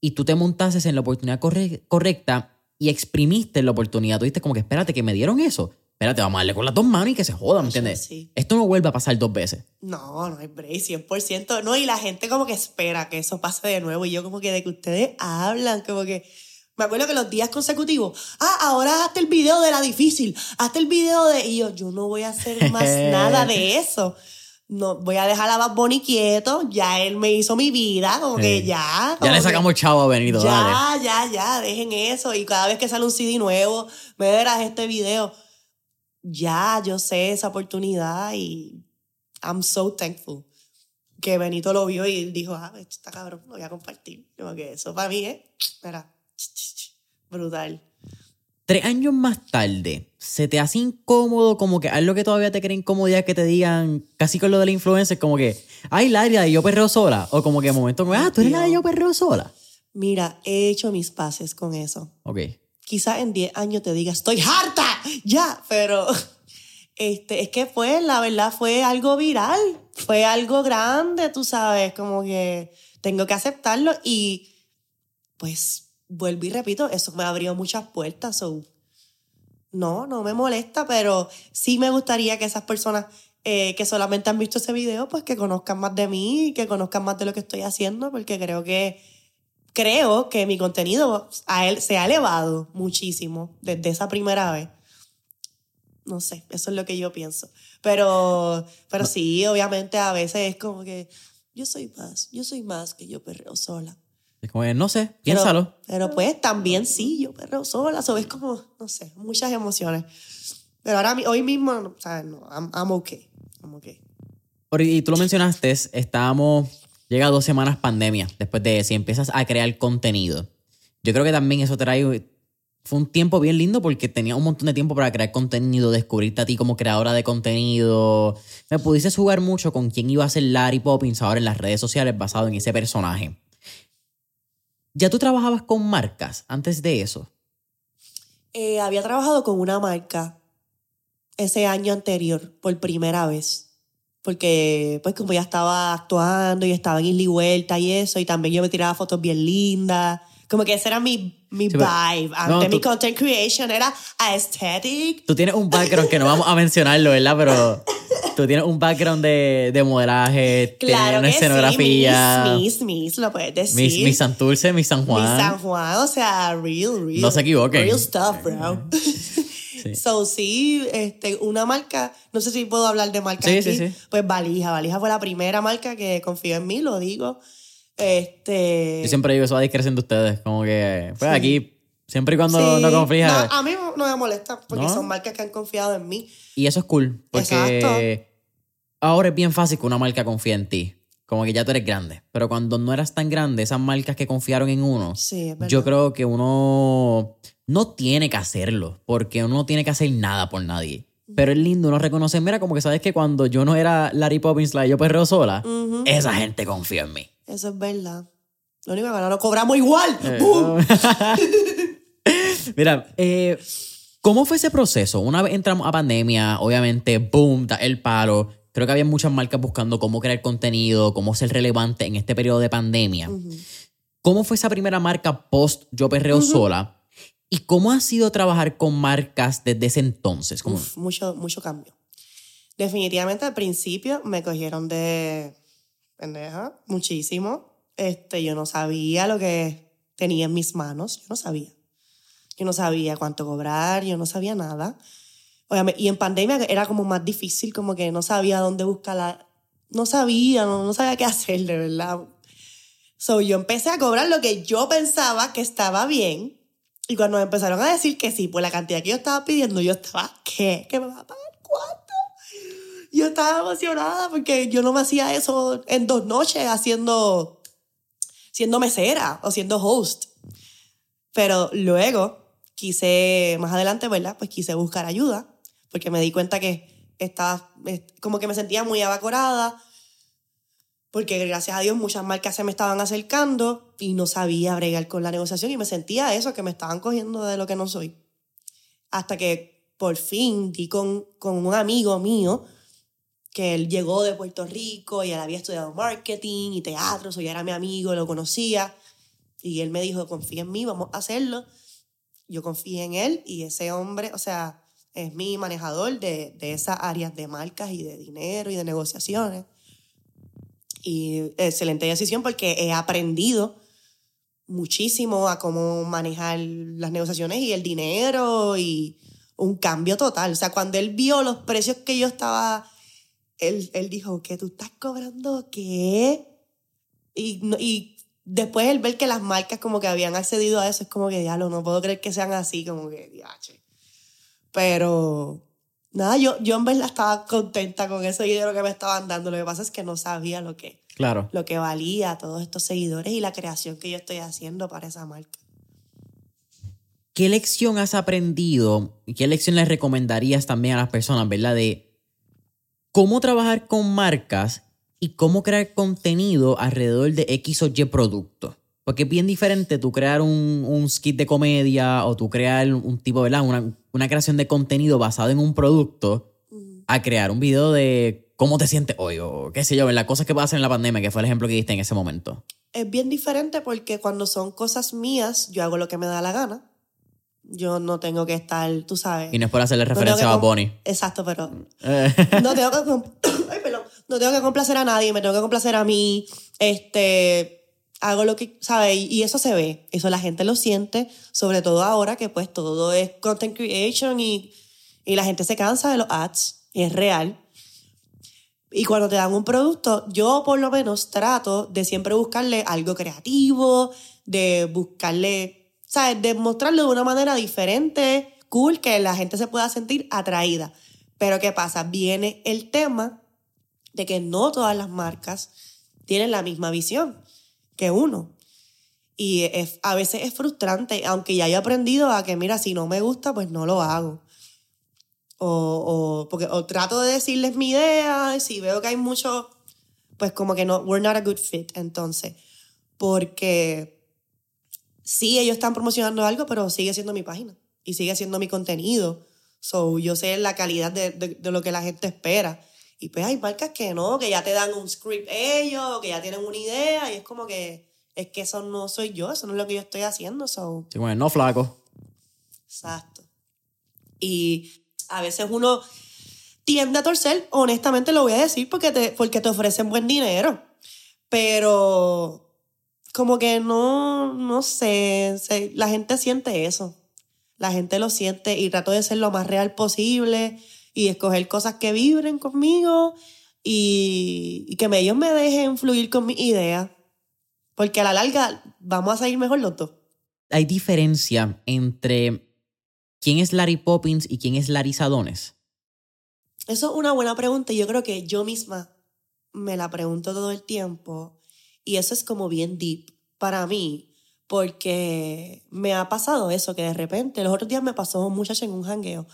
y tú te montaste en la oportunidad corre- correcta y exprimiste la oportunidad. Tú dijiste como que espérate, que me dieron eso. Espérate, vamos a darle con las dos manos y que se joda, ¿me entiendes? sí. Esto no vuelve a pasar dos veces. No, no hay break, 100%. No, y la gente como que espera que eso pase de nuevo. Y yo como que de que ustedes hablan, como que... Me acuerdo que los días consecutivos, ah, ahora hazte el video de la difícil, hazte el video de... Y yo, yo no voy a hacer más nada de eso. No, voy a dejar a Bad Bunny quieto, ya él me hizo mi vida, como que Sí. ya. Ya como le que- sacamos chavo a Benito, dale. ya, ya, ya, dejen eso. Y cada vez que sale un CD nuevo, me verás este video. Ya, yo sé esa oportunidad y I'm so thankful que Benito lo vio y dijo, ah, esto está cabrón, lo voy a compartir. Como que eso para mí es, mira, brutal. Tres años más tarde, ¿se te hace incómodo como que algo que todavía te crea incomodidad que te digan, casi con lo de la influencer, como que, ay, Laria, de yo perreo sola? O como que de momento, como, ah, tú eres la de yo perreo sola. Mira, he hecho mis pases con eso. Ok. quizás en 10 años te diga, estoy harta, ya, pero este, es que fue, la verdad, fue algo viral, fue algo grande, tú sabes, como que tengo que aceptarlo y pues vuelvo y repito, eso me abrió muchas puertas, so, no, no me molesta, pero sí me gustaría que esas personas eh, que solamente han visto ese video, pues que conozcan más de mí, que conozcan más de lo que estoy haciendo, porque creo que creo que mi contenido a él se ha elevado muchísimo desde esa primera vez. No sé, eso es lo que yo pienso. Pero, pero sí, obviamente a veces es como que yo soy más, yo soy más que yo perreo sola. Es como, no sé, Pero- piénsalo. Pero, pues también sí, yo perreo sola. So, es como, no sé, muchas emociones. Pero ahora, hoy mismo, o sea, no, I'm, I'm okay. I'm okay. Y tú lo mencionaste, estábamos, llega dos semanas pandemia después de si empiezas a crear contenido. Yo creo que también eso trae, fue un tiempo bien lindo porque tenía un montón de tiempo para crear contenido, descubrirte a ti como creadora de contenido. Me pudiste jugar mucho con quién iba a ser Larry Poppins ahora en las redes sociales basado en ese personaje. ¿Ya tú trabajabas con marcas antes de eso? Eh, había trabajado con una marca ese año anterior por primera vez. Porque, pues, como ya estaba actuando y estaba en isla y vuelta y eso, y también yo me tiraba fotos bien lindas. Como que ese era mi, mi Sí, vibe. no, Antes mi content creation era aesthetic. Tú tienes un background que no vamos a mencionarlo, ¿verdad? Pero tú tienes un background de, de modelaje, Claro una que escenografía. sí, Miss, Miss, Miss, lo puedes decir. Miss, Miss Santurce, Miss San Juan. Miss San Juan, o sea, real, real. No se equivoquen. Real stuff, bro. So, sí, este, una marca, no sé si puedo hablar de marca Sí, aquí, sí, sí. pues Valija. Valija fue la primera marca que confió en mí, lo digo. Este... Yo siempre digo eso a discreción de ustedes. Como que, pues aquí, siempre y cuando sí, no confías. no, a mí no me molesta porque ¿No? son marcas que han confiado en mí. Y eso es cool. Porque Exacto. ahora es bien fácil que una marca confíe en ti. como que ya tú eres grande. Pero cuando no eras tan grande, esas marcas que confiaron en uno, Sí, es yo creo que uno no tiene que hacerlo, porque uno no tiene que hacer nada por nadie. Pero es lindo uno reconocer, mira, como que sabes que cuando yo no era Larry Poppins, la de yo perreo sola, Ujú. esa gente confía en mí. Eso es verdad. Lo único que ahora lo cobramos igual. Eh, ¡Bum! Mira, eh, ¿cómo fue ese proceso? Una vez entramos a pandemia, obviamente, boom, da el palo. Creo que había muchas marcas buscando cómo crear contenido, cómo ser relevante en este periodo de pandemia. ¿Cómo fue esa primera marca post Yo Perreo Sola? ¿Y cómo ha sido trabajar con marcas desde ese entonces? Uf, mucho, mucho cambio. Definitivamente al principio me cogieron de pendeja, muchísimo. Este, yo no sabía lo que tenía en mis manos, yo no sabía. Yo no sabía cuánto cobrar, yo no sabía nada. Obviamente, y en pandemia era como más difícil, como que no sabía dónde buscar No sabía, no, no sabía qué hacer, de verdad. So, yo empecé a cobrar lo que yo pensaba que estaba bien. Y cuando me empezaron a decir que sí, por la cantidad que yo estaba pidiendo, yo estaba, ¿qué? ¿Qué me va a pagar? ¿Cuánto? Yo estaba emocionada porque yo no me hacía eso en dos noches haciendo, siendo mesera o siendo host. Pero luego quise, más adelante, ¿verdad? Pues quise buscar ayuda porque me di cuenta que estaba, como que me sentía muy abacorada porque gracias a Dios muchas marcas se me estaban acercando y no sabía bregar con la negociación y me sentía eso, que me estaban cogiendo de lo que no soy. Hasta que por fin di con, con un amigo mío que él llegó de Puerto Rico y él había estudiado marketing y teatro, so ya era mi amigo, lo conocía. Y él me dijo, confía en mí, vamos a hacerlo. Yo confié en él y ese hombre, o sea, es mi manejador de, de esas áreas de marcas y de dinero y de negociaciones. Y excelente decisión porque he aprendido muchísimo a cómo manejar las negociaciones y el dinero y un cambio total. O sea, cuando él vio los precios que yo estaba, él, él dijo, ¿qué tú estás cobrando? ¿Qué? Y, y después el ver que las marcas como que habían accedido a eso, es como que, diablo, no puedo creer que sean así, como que, diache. Pero nada, yo, yo en verdad estaba contenta con ese dinero que me estaban dando. Lo que pasa es que no sabía lo que, Claro. lo que valía todos estos seguidores y la creación que yo estoy haciendo para esa marca. ¿Qué lección has aprendido qué lección les recomendarías también a las personas, verdad? De cómo trabajar con marcas y cómo crear contenido alrededor de X o Y producto. Porque es bien diferente tú crear un, un skit de comedia o tú crear un tipo, ¿verdad? Una, una creación de contenido basado en un producto a crear un video de cómo te sientes hoy o qué sé yo, ¿verdad? Cosas que pasan en la pandemia, que fue el ejemplo que diste en ese momento. Es bien diferente porque cuando son cosas mías, yo hago lo que me da la gana. Yo no tengo que estar, tú sabes. Y no es por hacerle referencia a Bunny. Exacto, pero Eh, no tengo que com- Ay, perdón. no tengo que complacer a nadie, me tengo que complacer a mí. Este hago lo que, ¿sabes? Y, y eso se ve, eso la gente lo siente, sobre todo ahora que pues todo es content creation y, y la gente se cansa de los ads, y es real. Y cuando te dan un producto, yo por lo menos trato de siempre buscarle algo creativo, de buscarle, ¿sabes? De mostrarlo de una manera diferente, cool, que la gente se pueda sentir atraída. Pero ¿qué pasa? Viene el tema de que no todas las marcas tienen la misma visión que uno. Y a veces es frustrante, aunque ya he aprendido a que, mira, si no me gusta, pues no lo hago. O, o, porque, o trato de decirles mi idea, si veo que hay mucho, pues como que no, we're not a good fit, entonces. Porque sí, ellos están promocionando algo, pero sigue siendo mi página y sigue siendo mi contenido. So, yo sé la calidad de, de- de lo que la gente espera. Y pues hay marcas que no, que ya te dan un script ellos, que ya tienen una idea, y es como que es que eso no soy yo, eso no es lo que yo estoy haciendo. So, sí, bueno, no flaco. Exacto. Y a veces uno tiende a torcer, honestamente lo voy a decir, porque te, porque te ofrecen buen dinero. Pero como que no, no sé, se- la gente siente eso. La gente lo siente y trato de ser lo más real posible y escoger cosas que vibren conmigo y, y que ellos me dejen fluir con mis ideas. Porque a la larga vamos a salir mejor los dos. hay diferencia entre quién es Larry Poppins y quién es Larry Sadones. Eso es una buena pregunta y yo creo que yo misma me la pregunto todo el tiempo y eso es como bien deep para mí porque me ha pasado eso, que de repente, los otros días me pasó un muchacho en un jangueo,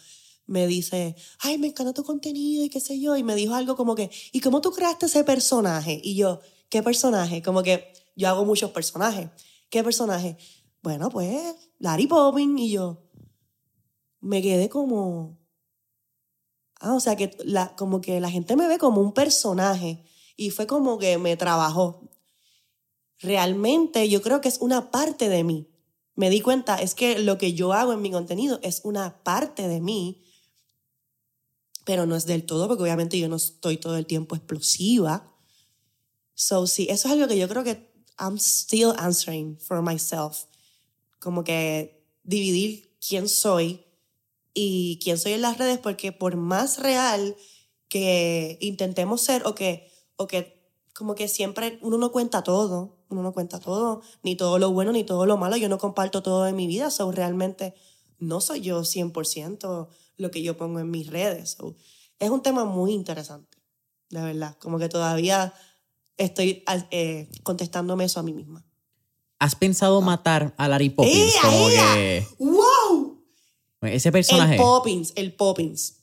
me dice, ay, me encanta tu contenido y qué sé yo, y me dijo algo como que, ¿y cómo tú creaste ese personaje? Y yo, ¿qué personaje? Como que yo hago muchos personajes. ¿Qué personaje? Bueno, pues, Larry Poppins y yo. Me quedé como... Ah, o sea, que la, como que la gente me ve como un personaje y fue como que me trabajó realmente yo creo que es una parte de mí. Me di cuenta, es que lo que yo hago en mi contenido es una parte de mí, pero no es del todo, porque obviamente yo no estoy todo el tiempo explosiva. So, sí, eso es algo que yo creo que I'm still answering for myself. Como que dividir quién soy y quién soy en las redes, porque por más real que intentemos ser o que, o que como que siempre uno no cuenta todo, uno no cuenta todo, ni todo lo bueno ni todo lo malo, yo no comparto todo en mi vida, so realmente no soy yo 100% lo que yo pongo en mis redes. es un tema muy interesante, de verdad, como que todavía estoy eh, contestándome eso a mí misma. ¿Has pensado ah. matar a Larry Poppins? como que... ¡Wow! Ese personaje. El Poppins, el Poppins.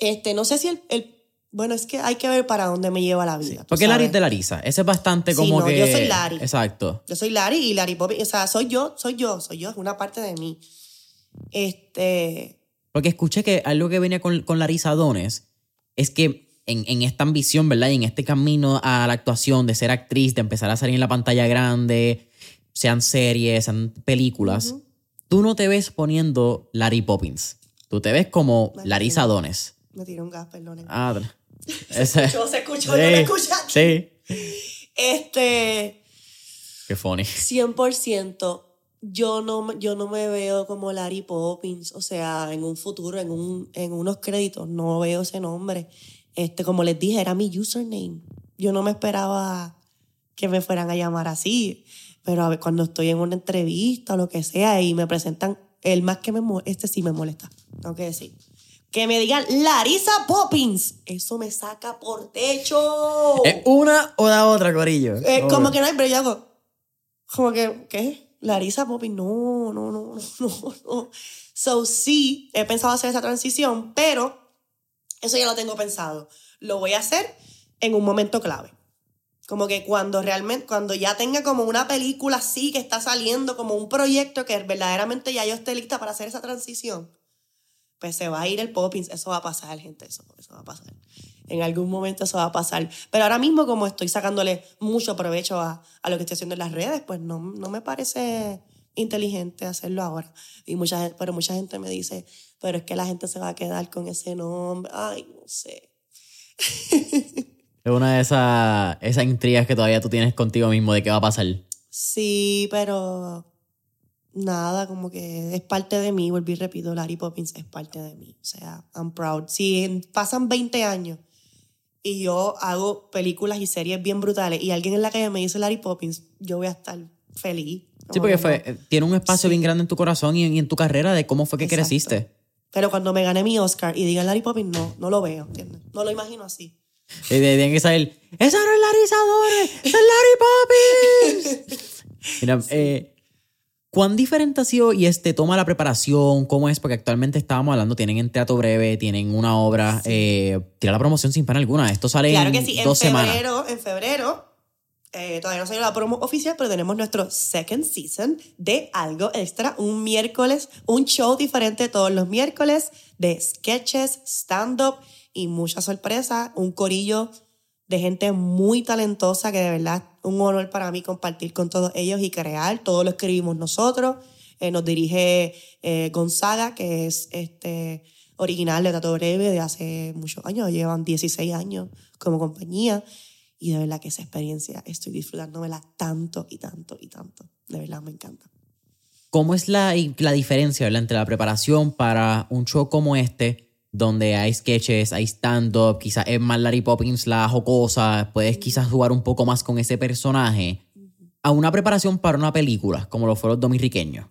Este, no sé si el, el bueno, es que hay que ver para dónde me lleva la vida. porque Larry es de Larisa. Ese es bastante como que. Yo soy Larry. Exacto. Yo soy Larry y Larry Poppins. O sea, soy yo, soy yo, soy yo, es una parte de mí. Este. Porque escuché que algo que venía con, con Larisa Dones es que en, en, esta ambición, ¿verdad? Y en este camino a la actuación, de ser actriz, de empezar a salir en la pantalla grande, sean series, sean películas, tú no te ves poniendo Larry Poppins. Tú te ves como Larisa Dones. Me tiró un gas, perdón. Ah, se escuchó, se escuchó, sí, no escuché Sí. Este. Qué funny. 100%. Yo no, yo no me veo como Larry Poppins, o sea, en un futuro, en, un, en unos créditos, no veo ese nombre. Este, como les dije, era mi username. Yo no me esperaba que me fueran a llamar así, pero a ver, cuando estoy en una entrevista o lo que sea y me presentan, el más que me este sí me molesta, tengo que decir que me digan Larisa Poppins. Eso me saca por techo. ¿Es una o la otra, Corillo? Eh, como que no hay, pero yo hago. Como que, ¿qué? Larisa Poppins. No, no, no, no, no. So, sí, he pensado hacer esa transición, pero eso ya lo tengo pensado. Lo voy a hacer en un momento clave. Como que cuando realmente, cuando ya tenga como una película así que está saliendo, como un proyecto que verdaderamente ya yo esté lista para hacer esa transición pues se va a ir el Poppins. Eso va a pasar, gente, eso, eso va a pasar. En algún momento eso va a pasar. Pero ahora mismo, como estoy sacándole mucho provecho a, a lo que estoy haciendo en las redes, pues no, no me parece inteligente hacerlo ahora. Y mucha, pero mucha gente me dice, pero es que la gente se va a quedar con ese nombre. Ay, no sé. Es una de esas, esas intrigas que todavía tú tienes contigo mismo de qué va a pasar. Sí, pero nada, como que es parte de mí, volví y repito, Larry Poppins es parte de mí. O sea, I'm proud. Si pasan 20 años y yo hago películas y series bien brutales y alguien en la calle me dice Larry Poppins, yo voy a estar feliz. Sí, porque fue, tiene un espacio bien grande en tu corazón y en, tu carrera de cómo fue que creciste. Pero cuando me gané mi Oscar y digan Larry Poppins, no, no lo veo, ¿entiendes? No lo imagino así. Y tienen que saber, ¡Esa no es Larry Sadores! ¡Es Larry Poppins! Mira, eh, ¿Cuán diferente ha sido y este toma la preparación? ¿Cómo es? Porque actualmente estábamos hablando, tienen en teatro breve, tienen una obra, eh, tira la promoción sin pena alguna. Esto sale claro en que sí. dos en febrero, En febrero, eh, todavía no salió la promo oficial, pero tenemos nuestro second season de algo extra, un miércoles, un show diferente todos los miércoles de sketches, stand-up y mucha sorpresa, un corillo de gente muy talentosa que de verdad un honor para mí compartir con todos ellos y crear. Todo lo escribimos nosotros. Eh, nos dirige eh, Gonzaga, que es este original de Tato Breve de hace muchos años. Llevan 16 años como compañía. Y de verdad que esa experiencia estoy disfrutándomela tanto y tanto y tanto. De verdad me encanta. ¿Cómo es la, la diferencia entre la preparación para un show como este? Donde hay sketches, hay stand-up, quizás es más Larry Poppins la jocosa, puedes quizás jugar un poco más con ese personaje, a una preparación para una película, como lo fueron los dominiqueños.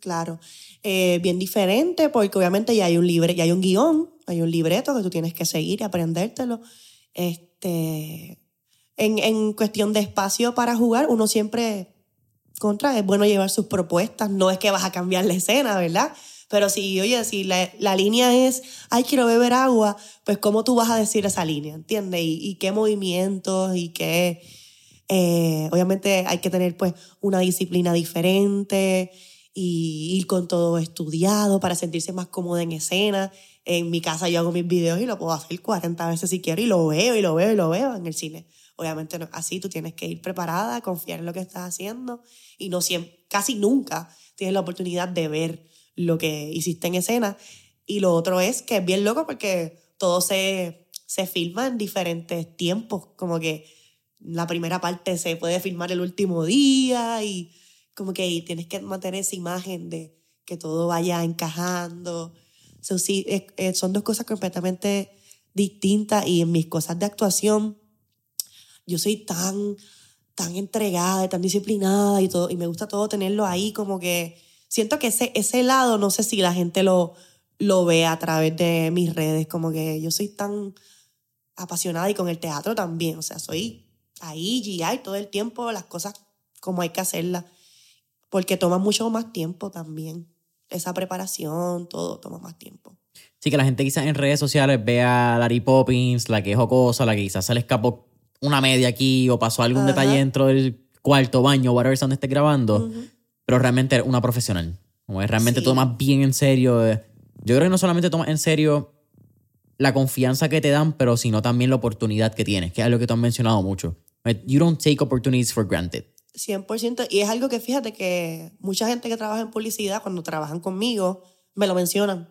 claro. Eh, bien diferente, porque obviamente ya hay un libre, ya hay un guion, hay un libreto que tú tienes que seguir y aprendértelo. Este, en, en cuestión de espacio para jugar, uno siempre contra, es bueno llevar sus propuestas, no es que vas a cambiar la escena, ¿verdad? Pero si, oye, si la, la línea es, ay, quiero beber agua, pues ¿cómo tú vas a decir esa línea? ¿Entiendes? Y, y qué movimientos y qué... Eh, obviamente hay que tener pues una disciplina diferente y ir con todo estudiado para sentirse más cómodo en escena. En mi casa yo hago mis videos y lo puedo hacer 40 veces si quiero y lo veo y lo veo y lo veo en el cine. Obviamente no, así tú tienes que ir preparada, confiar en lo que estás haciendo y no siempre, casi nunca tienes la oportunidad de ver lo que hiciste en escena. Y lo otro es que es bien loco porque todo se, se filma en diferentes tiempos, como que la primera parte se puede filmar el último día y como que tienes que mantener esa imagen de que todo vaya encajando. So, sí, son dos cosas completamente distintas y en mis cosas de actuación yo soy tan, tan entregada y tan disciplinada y todo, y me gusta todo tenerlo ahí como que siento que ese, ese lado, no sé si la gente lo, lo ve a través de mis redes, como que yo soy tan apasionada y con el teatro también, o sea, soy ahí, GI, todo el tiempo, las cosas como hay que hacerlas, porque toma mucho más tiempo también, esa preparación, todo toma más tiempo. Sí, que la gente quizás en redes sociales vea a Larry Poppins, la que es jocosa, la que quizás se le escapó una media aquí o pasó algún detalle dentro del cuarto baño, whatever donde esté grabando, pero realmente una profesional. Como es realmente tomas bien en serio. Eh, yo creo que no solamente tomas en serio la confianza que te dan, pero sino también la oportunidad que tienes, que es algo que tú has mencionado mucho. You don't take opportunities for granted. 100%. Y es algo que fíjate que mucha gente que trabaja en publicidad, cuando trabajan conmigo, me lo mencionan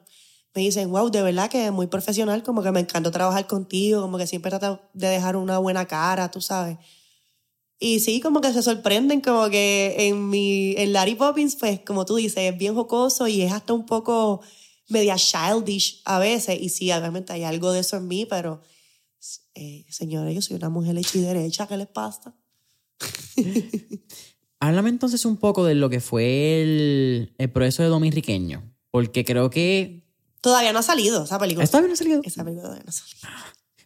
me dicen, wow, de verdad que es muy profesional, como que me encantó trabajar contigo, como que siempre trata de dejar una buena cara, tú sabes. Y sí, como que se sorprenden, como que en mi, en Larry Poppins, pues como tú dices, es bien jocoso y es hasta un poco media childish a veces. Y sí, obviamente hay algo de eso en mí, pero eh, señores, yo soy una mujer hecha y derecha, ¿qué les pasa? Háblame entonces un poco de lo que fue el, el proceso de Dominiqueño, porque creo que Todavía no ha salido esa película. ¿Está bien no ha salido? Esa película todavía no ha salido.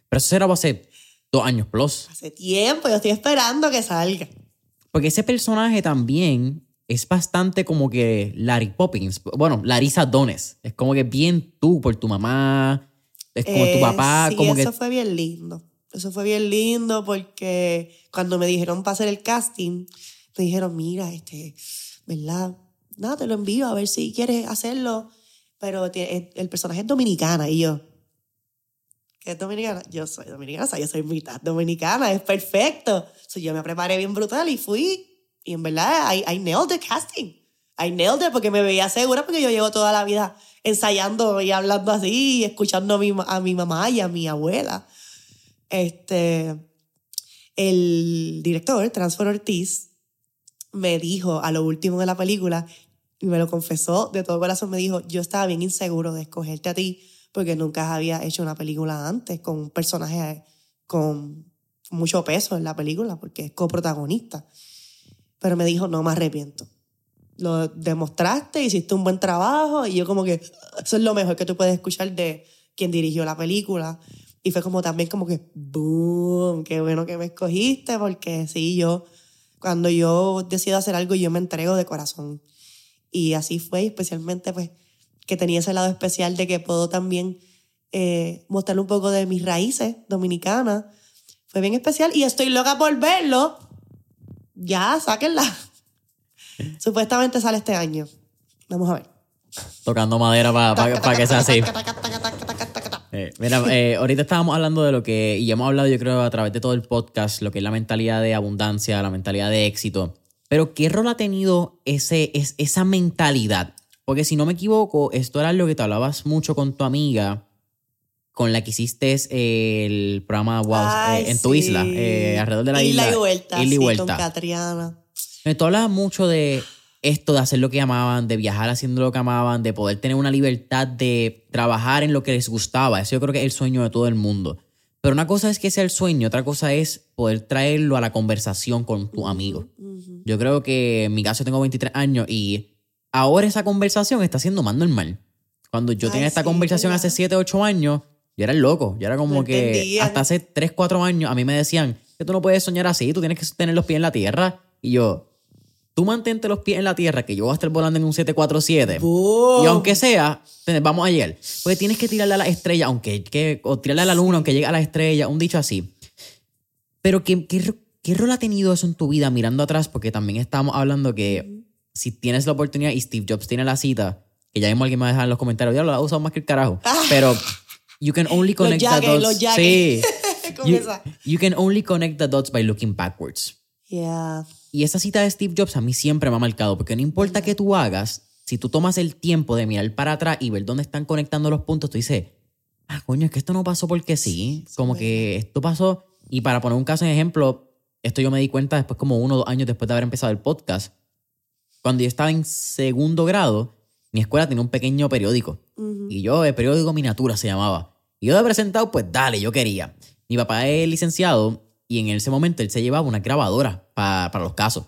Pero eso será hace dos años plus. Hace tiempo, yo estoy esperando que salga. Porque ese personaje también es bastante como que Larry Poppins. Bueno, Larissa Dones. Es como que bien tú por tu mamá. Es como tu eh, papá. Sí, como eso fue bien lindo. Eso fue bien lindo porque cuando me dijeron para hacer el casting, me dijeron, mira, este, ¿verdad? Nada, te lo envío a ver si quieres hacerlo pero el personaje es dominicana y yo, ¿qué es dominicana? Yo soy dominicana, o sea, yo soy mitad dominicana, es perfecto. So, yo me preparé bien brutal y fui, y en verdad, I, I nailed the casting. I nailed it porque me veía segura porque yo llevo toda la vida ensayando y hablando así y escuchando a mi, a mi mamá y a mi abuela. Este, el director, Transfer Ortiz, me dijo a lo último de la película y me lo confesó de todo corazón, me dijo, yo estaba bien inseguro de escogerte a ti porque nunca había hecho una película antes con un personaje con mucho peso en la película porque es coprotagonista. Pero me dijo, no me arrepiento. Lo demostraste, hiciste un buen trabajo y yo como que eso es lo mejor que tú puedes escuchar de quien dirigió la película. Y fue como también como que, boom, qué bueno que me escogiste porque sí, yo, cuando yo decido hacer algo, yo me entrego de corazón. Y así fue, especialmente pues que tenía ese lado especial de que puedo también eh, mostrar un poco de mis raíces dominicanas. Fue bien especial y estoy loca por verlo. Ya, sáquenla. Supuestamente sale este año. Vamos a ver. Tocando madera para que sea así. Eh, mira, eh, ahorita estábamos hablando de lo que, y hemos hablado yo creo a través de todo el podcast, lo que es la mentalidad de abundancia, la mentalidad de éxito. Pero ¿qué rol ha tenido ese, es, esa mentalidad? Porque si no me equivoco, esto era lo que te hablabas mucho con tu amiga, con la que hiciste el programa Wow eh, en tu isla, eh, alrededor de la isla. Isla y vuelta. Isla y vuelta. con Catriana. Tú hablabas mucho de esto de hacer lo que amaban, de viajar haciendo lo que amaban, de poder tener una libertad de trabajar en lo que les gustaba. Eso yo creo que es el sueño de todo el mundo. Pero una cosa es que sea el sueño, otra cosa es poder traerlo a la conversación con tu amigo. Yo creo que en mi caso tengo 23 años y ahora esa conversación está siendo más normal. Cuando yo tenía esta conversación hace 7, 8 años, yo era el loco. Yo era como que hasta hace 3, 4 años a mí me decían, que tú no puedes soñar así, tú tienes que tener los pies en la tierra. Y yo, tú mantente los pies en la tierra, que yo voy a estar volando en un 747. Y aunque sea, vamos a llegar. Porque tienes que tirarle a la estrella, aunque, que, o tirarle a la luna, aunque llegue a la estrella, un dicho así. Pero ¿qué, qué, rol ha tenido eso en tu vida mirando atrás? Porque también estamos hablando que si tienes la oportunidad y Steve Jobs tiene la cita, que ya mismo alguien me va a dejar en los comentarios, ya lo ha usado más que el carajo. Ah. Pero you can only connect the dots. sí. you, you can only connect the dots by looking backwards. Yeah. Y esa cita de Steve Jobs a mí siempre me ha marcado, porque no importa qué tú hagas, si tú tomas el tiempo de mirar para atrás y ver dónde están conectando los puntos, tú dices, ah, coño, es que esto no pasó porque sí. Como que esto pasó. Y para poner un caso en ejemplo, esto yo me di cuenta después, como uno o dos años después de haber empezado el podcast. Cuando yo estaba en segundo grado, mi escuela tenía un pequeño periódico. Y yo, el periódico Miniatura se llamaba. Y yo de presentado, pues dale, yo quería. Mi papá es licenciado y en ese momento él se llevaba una grabadora para los casos.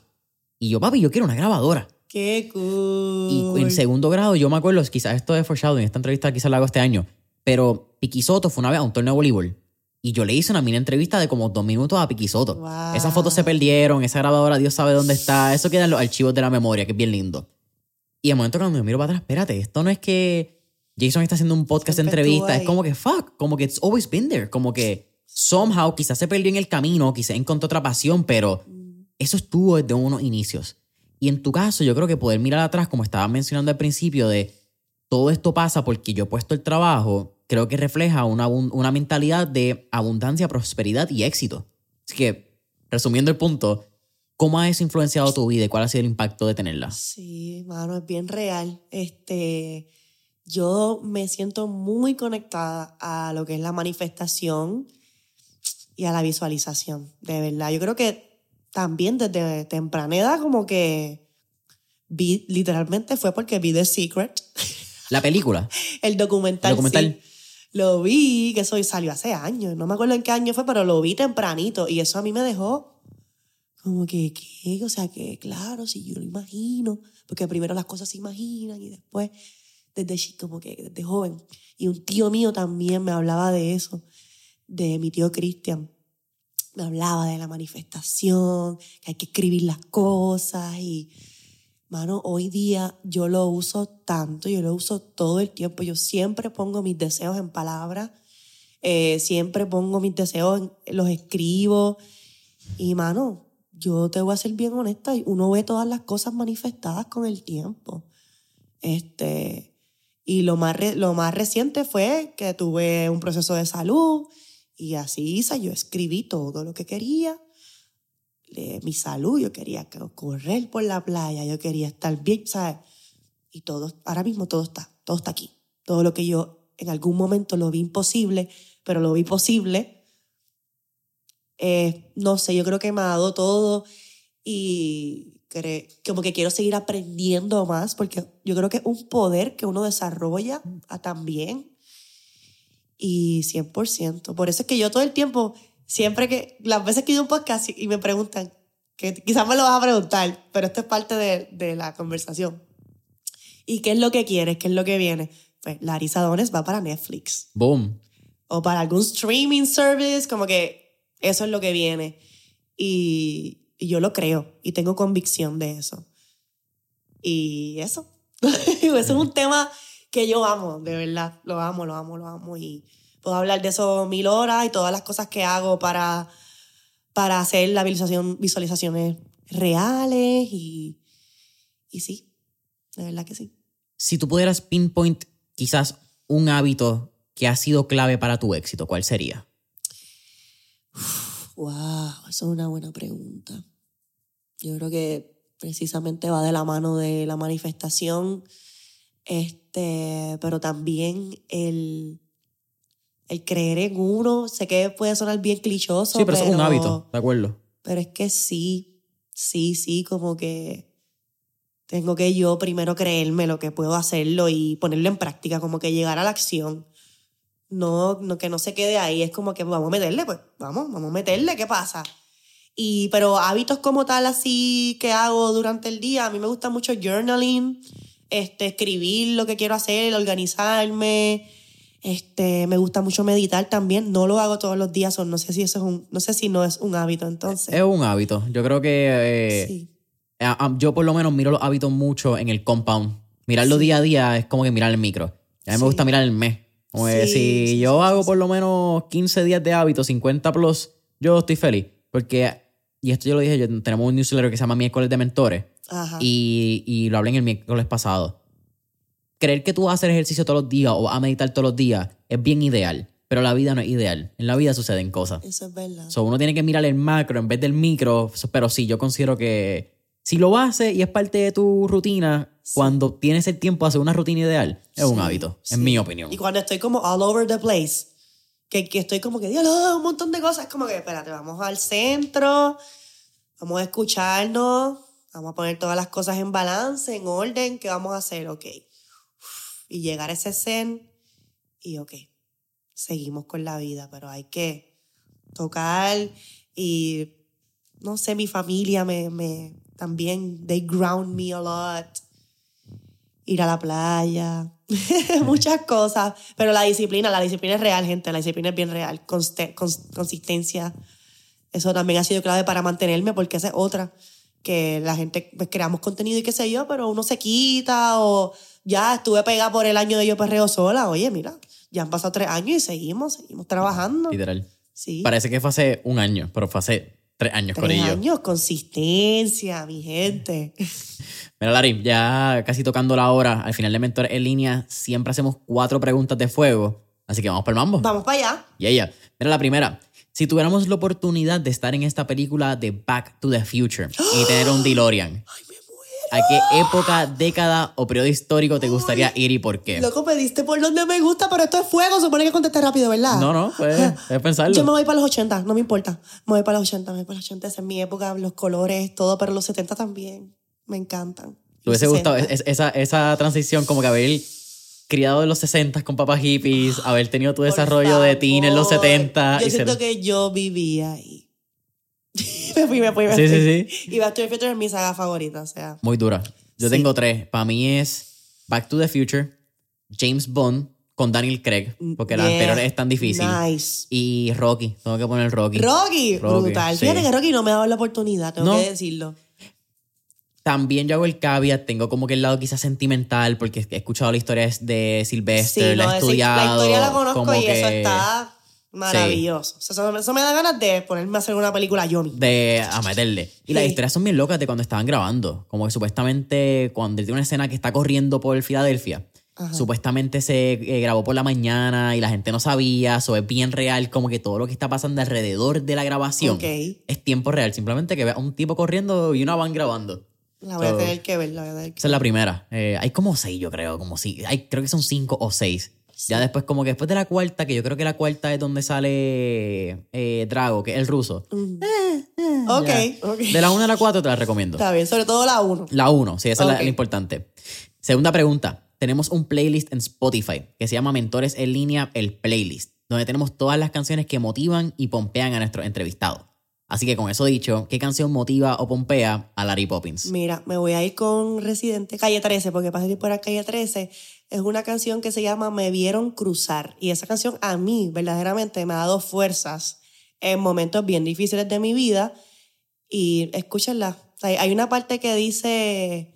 Y yo, papi, yo quiero una grabadora. Qué cool. Y en segundo grado, yo me acuerdo, quizás esto es en esta entrevista quizás la hago este año, pero Piquisoto fue una vez a un torneo de voleibol. Y yo le hice una mini entrevista de como dos minutos a Piquisoto. Esas fotos se perdieron, esa grabadora, Dios sabe dónde está. Eso queda en los archivos de la memoria, que es bien lindo. Y de momento cuando me miro para atrás, espérate, esto no es que Jason está haciendo un podcast de entrevista, es como que fuck, como que it's always been there, como que somehow quizás se perdió en el camino, quizás encontró otra pasión, pero eso estuvo desde unos inicios. Y en tu caso, yo creo que poder mirar atrás, como estaba mencionando al principio, de todo esto pasa porque yo he puesto el trabajo, creo que refleja una, una mentalidad de abundancia, prosperidad y éxito. Así que, resumiendo el punto, ¿cómo ha eso influenciado tu vida y cuál ha sido el impacto de tenerla? Sí, mano, es bien real. Este, yo me siento muy conectada a lo que es la manifestación y a la visualización, de verdad. Yo creo que también desde temprana edad como que vi, literalmente fue porque vi The Secret. ¿La película? el documental. El documental. Lo vi, que eso salió hace años, no me acuerdo en qué año fue, pero lo vi tempranito y eso a mí me dejó como que, ¿qué? O sea, que claro, si yo lo imagino, porque primero las cosas se imaginan y después, desde como que desde joven. Y un tío mío también me hablaba de eso de mi tío Cristian. Me hablaba de la manifestación, que hay que escribir las cosas y, mano, hoy día yo lo uso tanto, yo lo uso todo el tiempo. Yo siempre pongo mis deseos en palabras, eh, siempre pongo mis deseos, los escribo y, mano, yo te voy a ser bien honesta, uno ve todas las cosas manifestadas con el tiempo. Este, y lo más, lo más reciente fue que tuve un proceso de salud, y así hice, yo escribí todo lo que quería. Mi salud, yo quería correr por la playa, yo quería estar bien, ¿sabes? Y todo, ahora mismo todo está, todo está aquí. Todo lo que yo en algún momento lo vi imposible, pero lo vi posible. Eh, no sé, yo creo que me ha dado todo y como que quiero seguir aprendiendo más porque yo creo que es un poder que uno desarrolla también y 100%. Por eso es que yo todo el tiempo, siempre que, las veces que ido un podcast y me preguntan, que quizás me lo vas a preguntar, pero esto es parte de, de la conversación. ¿Y qué es lo que quieres? ¿Qué es lo que viene? Pues Larisa Dones va para Netflix. Boom. O para algún streaming service, como que eso es lo que viene. Y, y yo lo creo y tengo convicción de eso. Y eso. eso es un tema que yo amo, de verdad, lo amo, lo amo, lo amo y puedo hablar de eso mil horas y todas las cosas que hago para, para hacer la visualización, visualizaciones reales y, y sí, de verdad que sí. Si tú pudieras pinpoint quizás un hábito que ha sido clave para tu éxito, ¿cuál sería? wow, esa es una buena pregunta. Yo creo que precisamente va de la mano de la manifestación este, pero también el, el creer en uno, sé que puede sonar bien clichoso. Sí, pero, es un hábito, de acuerdo. Pero es que sí, sí, sí, como que tengo que yo primero creerme lo que puedo hacerlo y ponerlo en práctica, como que llegar a la acción. No, no que no se quede ahí, es como que vamos a meterle, pues vamos, vamos a meterle, ¿qué pasa? Y, pero hábitos como tal así que hago durante el día, a mí me gusta mucho journaling, este, escribir lo que quiero hacer, organizarme, Este, me gusta mucho meditar también. No lo hago todos los días, o no sé si eso es un, no sé si no es un hábito entonces. Es un hábito. Yo creo que eh, sí. yo por lo menos miro los hábitos mucho en el compound. Mirarlo día a día es como que mirar el micro. A mí Sí. me gusta mirar el mes. Como que si yo hago por lo menos 15 días de hábito, 50 plus, yo estoy feliz. Porque, y esto yo lo dije, yo, tenemos un newsletter que se llama Miércoles de Mentores. Ajá. Y, y lo hablé en el miércoles pasado. Creer que tú vas a hacer ejercicio todos los días o a meditar todos los días es bien ideal, pero la vida no es ideal. En la vida suceden cosas. Eso es verdad. So, uno tiene que mirar el macro en vez del micro, pero sí, yo considero que si lo haces y es parte de tu rutina, cuando tienes el tiempo de hacer una rutina ideal, es un Sí, hábito, sí. en mi opinión. Y cuando estoy como all over the place, que, que estoy como que, diablo, un montón de cosas, es como que, espérate, vamos al centro, vamos a escucharnos, vamos a poner todas las cosas en balance, en orden, ¿qué vamos a hacer? Ok. Y llegar a ese zen y, ok, seguimos con la vida, pero hay que tocar y, no sé, mi familia me, me también, they ground me a lot ir a la playa, muchas cosas. Pero la disciplina, la disciplina es real, gente. La disciplina es bien real. Conste- cons- consistencia. Eso también ha sido clave para mantenerme, porque esa es otra. Que la gente, pues creamos contenido y qué sé yo, pero uno se quita o ya estuve pegada por el año de yo perreo sola. Oye, mira, ya han pasado tres años y seguimos, seguimos trabajando. Literal. Sí. Parece que fue hace un año, pero fue hace tres años, Tres Corillo. años, consistencia, mi gente. Mira, Larry, ya casi tocando la hora, al final de Mentores en línea, siempre hacemos cuatro preguntas de fuego. Así que vamos para el mambo. Vamos para allá. Y ella, mira la primera. Si tuviéramos la oportunidad de estar en esta película de Back to the Future y tener un DeLorean, ¿a qué época, década o periodo histórico te gustaría ir y por qué? Loco, pediste por donde me gusta, pero esto es fuego. Supone que contesté rápido, ¿verdad? No, no, puedes, puedes pensarlo. Yo me voy para los 80, no me importa. Me voy para los 80, me voy para los 80. Esa es mi época, los colores, todo, pero los 70 también. Me encantan. ¿Te hubiese gustado 60. es- esa, esa transición como que haber criado en los 60 con papas hippies, haber tenido tu Por desarrollo de teen en los favor. 70 Yo y siento que yo vivía ahí. me fui, me fui, me Sí, fui. sí, sí. Y Back to the Future es mi saga favorita, o sea. Muy dura. Yo Sí. tengo tres. Para mí es Back to the Future, James Bond con Daniel Craig, porque la Yeah. anterior es tan difícil. Nice. Y Rocky, tengo que poner Rocky. Rocky, Rocky, brutal. sí. Fíjate que Rocky no me ha dado la oportunidad, tengo No. que decirlo. También yo hago el caveat, tengo como que el lado quizás sentimental, porque he escuchado la historia de Sylvester, Sí, la no, he estudiado. la historia la conozco como y eso está maravilloso. O sea, eso, eso me da ganas de ponerme a hacer una película yo misma. De a meterle. Y las Sí. historias son bien locas de cuando estaban grabando. Como que supuestamente cuando él tiene una escena que está corriendo por Filadelfia, Ajá. supuestamente se eh, grabó por la mañana y la gente no sabía, eso es bien real, como que todo lo que está pasando alrededor de la grabación Ok. es tiempo real. Simplemente que ve a un tipo corriendo y una van grabando. La voy a So, tener que ver, la voy a tener que Esa es la primera. Eh, hay como seis, yo creo, como si, hay, creo que son cinco o seis. Ya después, como que después de la cuarta, que yo creo que la cuarta es donde sale eh, Drago, que es el ruso. Ok, Ya. ok. De la 1 a la 4 te la recomiendo. Está bien, sobre todo la 1. La 1, sí, esa es la- importante. Segunda pregunta. Tenemos un playlist en Spotify que se llama Mentores en línea, el playlist, donde tenemos todas las canciones que motivan y pompean a nuestros entrevistados. Así que con eso dicho, ¿qué canción motiva o pompea a Larry Poppins? Mira, me voy a ir con Residente, Calle 13, porque para ir por la Calle 13 es una canción que se llama Me Vieron Cruzar. Y esa canción a mí verdaderamente me ha dado fuerzas en momentos bien difíciles de mi vida. Y escúchenla. Hay, una parte que dice...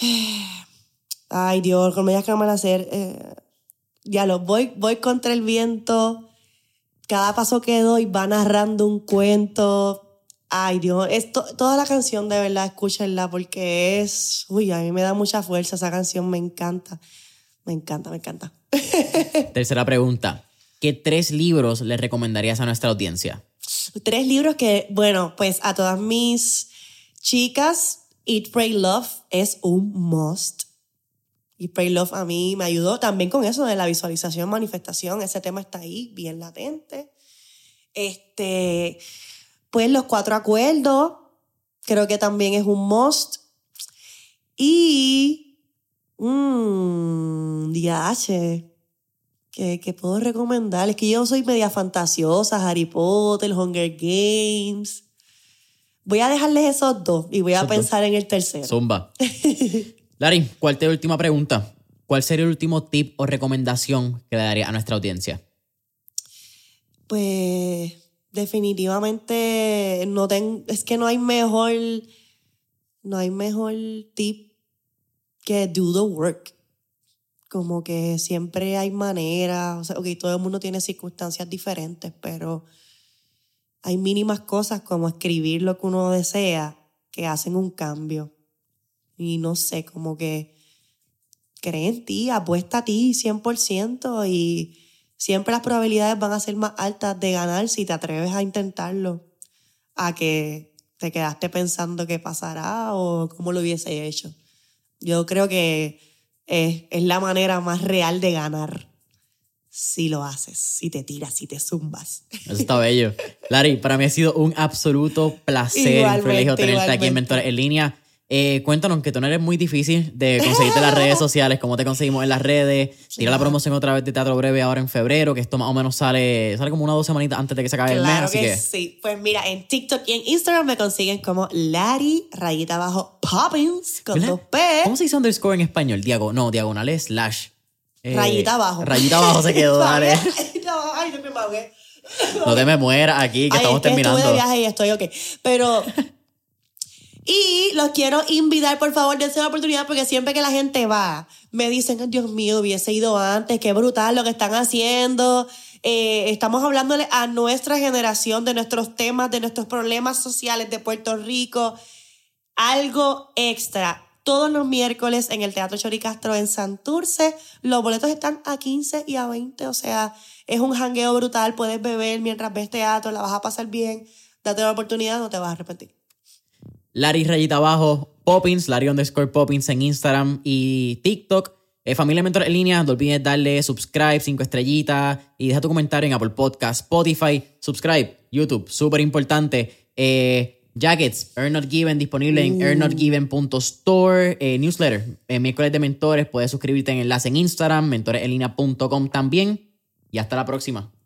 Ay Dios, ¿cómo ellas que van a hacer? Eh, ya lo voy, voy contra el viento. Cada paso que doy va narrando un cuento. Ay, Dios, esto, toda la canción de verdad, escúchenla porque es, uy, a mí me da mucha fuerza esa canción, me encanta, me encanta, me encanta. Tercera pregunta. ¿Qué tres libros le recomendarías a nuestra audiencia? Tres libros que, bueno, pues a todas mis chicas, Eat, Pray, Love es un must. Eat, Pray, Love a mí me ayudó también con eso de la visualización, manifestación, ese tema está ahí, bien latente. Este, pues los cuatro acuerdos, creo que también es un must. Y, mmm, DH, que, que puedo recomendar. Es que yo soy media fantasiosa, Harry Potter, Hunger Games. Voy a dejarles esos dos y voy a Esos dos. pensar en el tercero. Zumba. Larry, cuarta y última pregunta. ¿cuál sería el último tip o recomendación que le daría a nuestra audiencia? Pues definitivamente no ten, es que no hay mejor, no hay mejor tip que do the work. Como que siempre hay maneras, o sea, ok, todo el mundo tiene circunstancias diferentes, pero hay mínimas cosas como escribir lo que uno desea que hacen un cambio. Y no sé, como que cree en ti, apuesta a ti 100% y siempre las probabilidades van a ser más altas de ganar si te atreves a intentarlo, a que te quedaste pensando qué pasará o cómo lo hubiese hecho. Yo creo que es, es la manera más real de ganar si lo haces, si te tiras, si te zumbas. Eso está bello. Larry, para mí ha sido un absoluto placer, un privilegio tenerte aquí en Mentores en Línea. Eh, cuéntanos que tú no eres muy difícil de conseguirte las redes sociales, cómo te conseguimos en las redes. Tira la promoción otra vez de Teatro Breve ahora en febrero, que esto más o menos sale, sale como una o dos semanitas antes de que se acabe el mes. Así que, sí. Pues mira, en TikTok y en Instagram me consiguen como Larry, rayita abajo, Poppins, con dos P. ¿Cómo se dice underscore en español? Diago, no, diagonal slash. Eh, rayita abajo. Rayita abajo se quedó, dale. Ay, no me No te me mueras aquí, que estamos terminando. Estuve de viaje y estoy ok. Pero y los quiero invitar, por favor, dense la oportunidad porque siempre que la gente va, me dicen, Dios mío, hubiese ido antes, qué brutal lo que están haciendo. Eh, estamos hablándole a nuestra generación de nuestros temas, de nuestros problemas sociales de Puerto Rico. Algo extra. Todos los miércoles en el Teatro Choricastro en Santurce. Los boletos están a 15 y a 20. O sea, es un jangueo brutal. Puedes beber mientras ves teatro, la vas a pasar bien. Date la oportunidad, no te vas a arrepentir. Larry Rayita Abajo, Poppins, Larry underscore Poppins en Instagram y TikTok. Eh, familia Mentor en línea, no olvides darle subscribe, cinco estrellitas y deja tu comentario en Apple Podcast, Spotify, subscribe, YouTube, súper importante. Eh, jackets, Earn Not Given, disponible en uh. earnnotgiven.store. Eh, newsletter, eh, miércoles de mentores, puedes suscribirte en enlace en Instagram, mentoresenlinea.com también. Y hasta la próxima.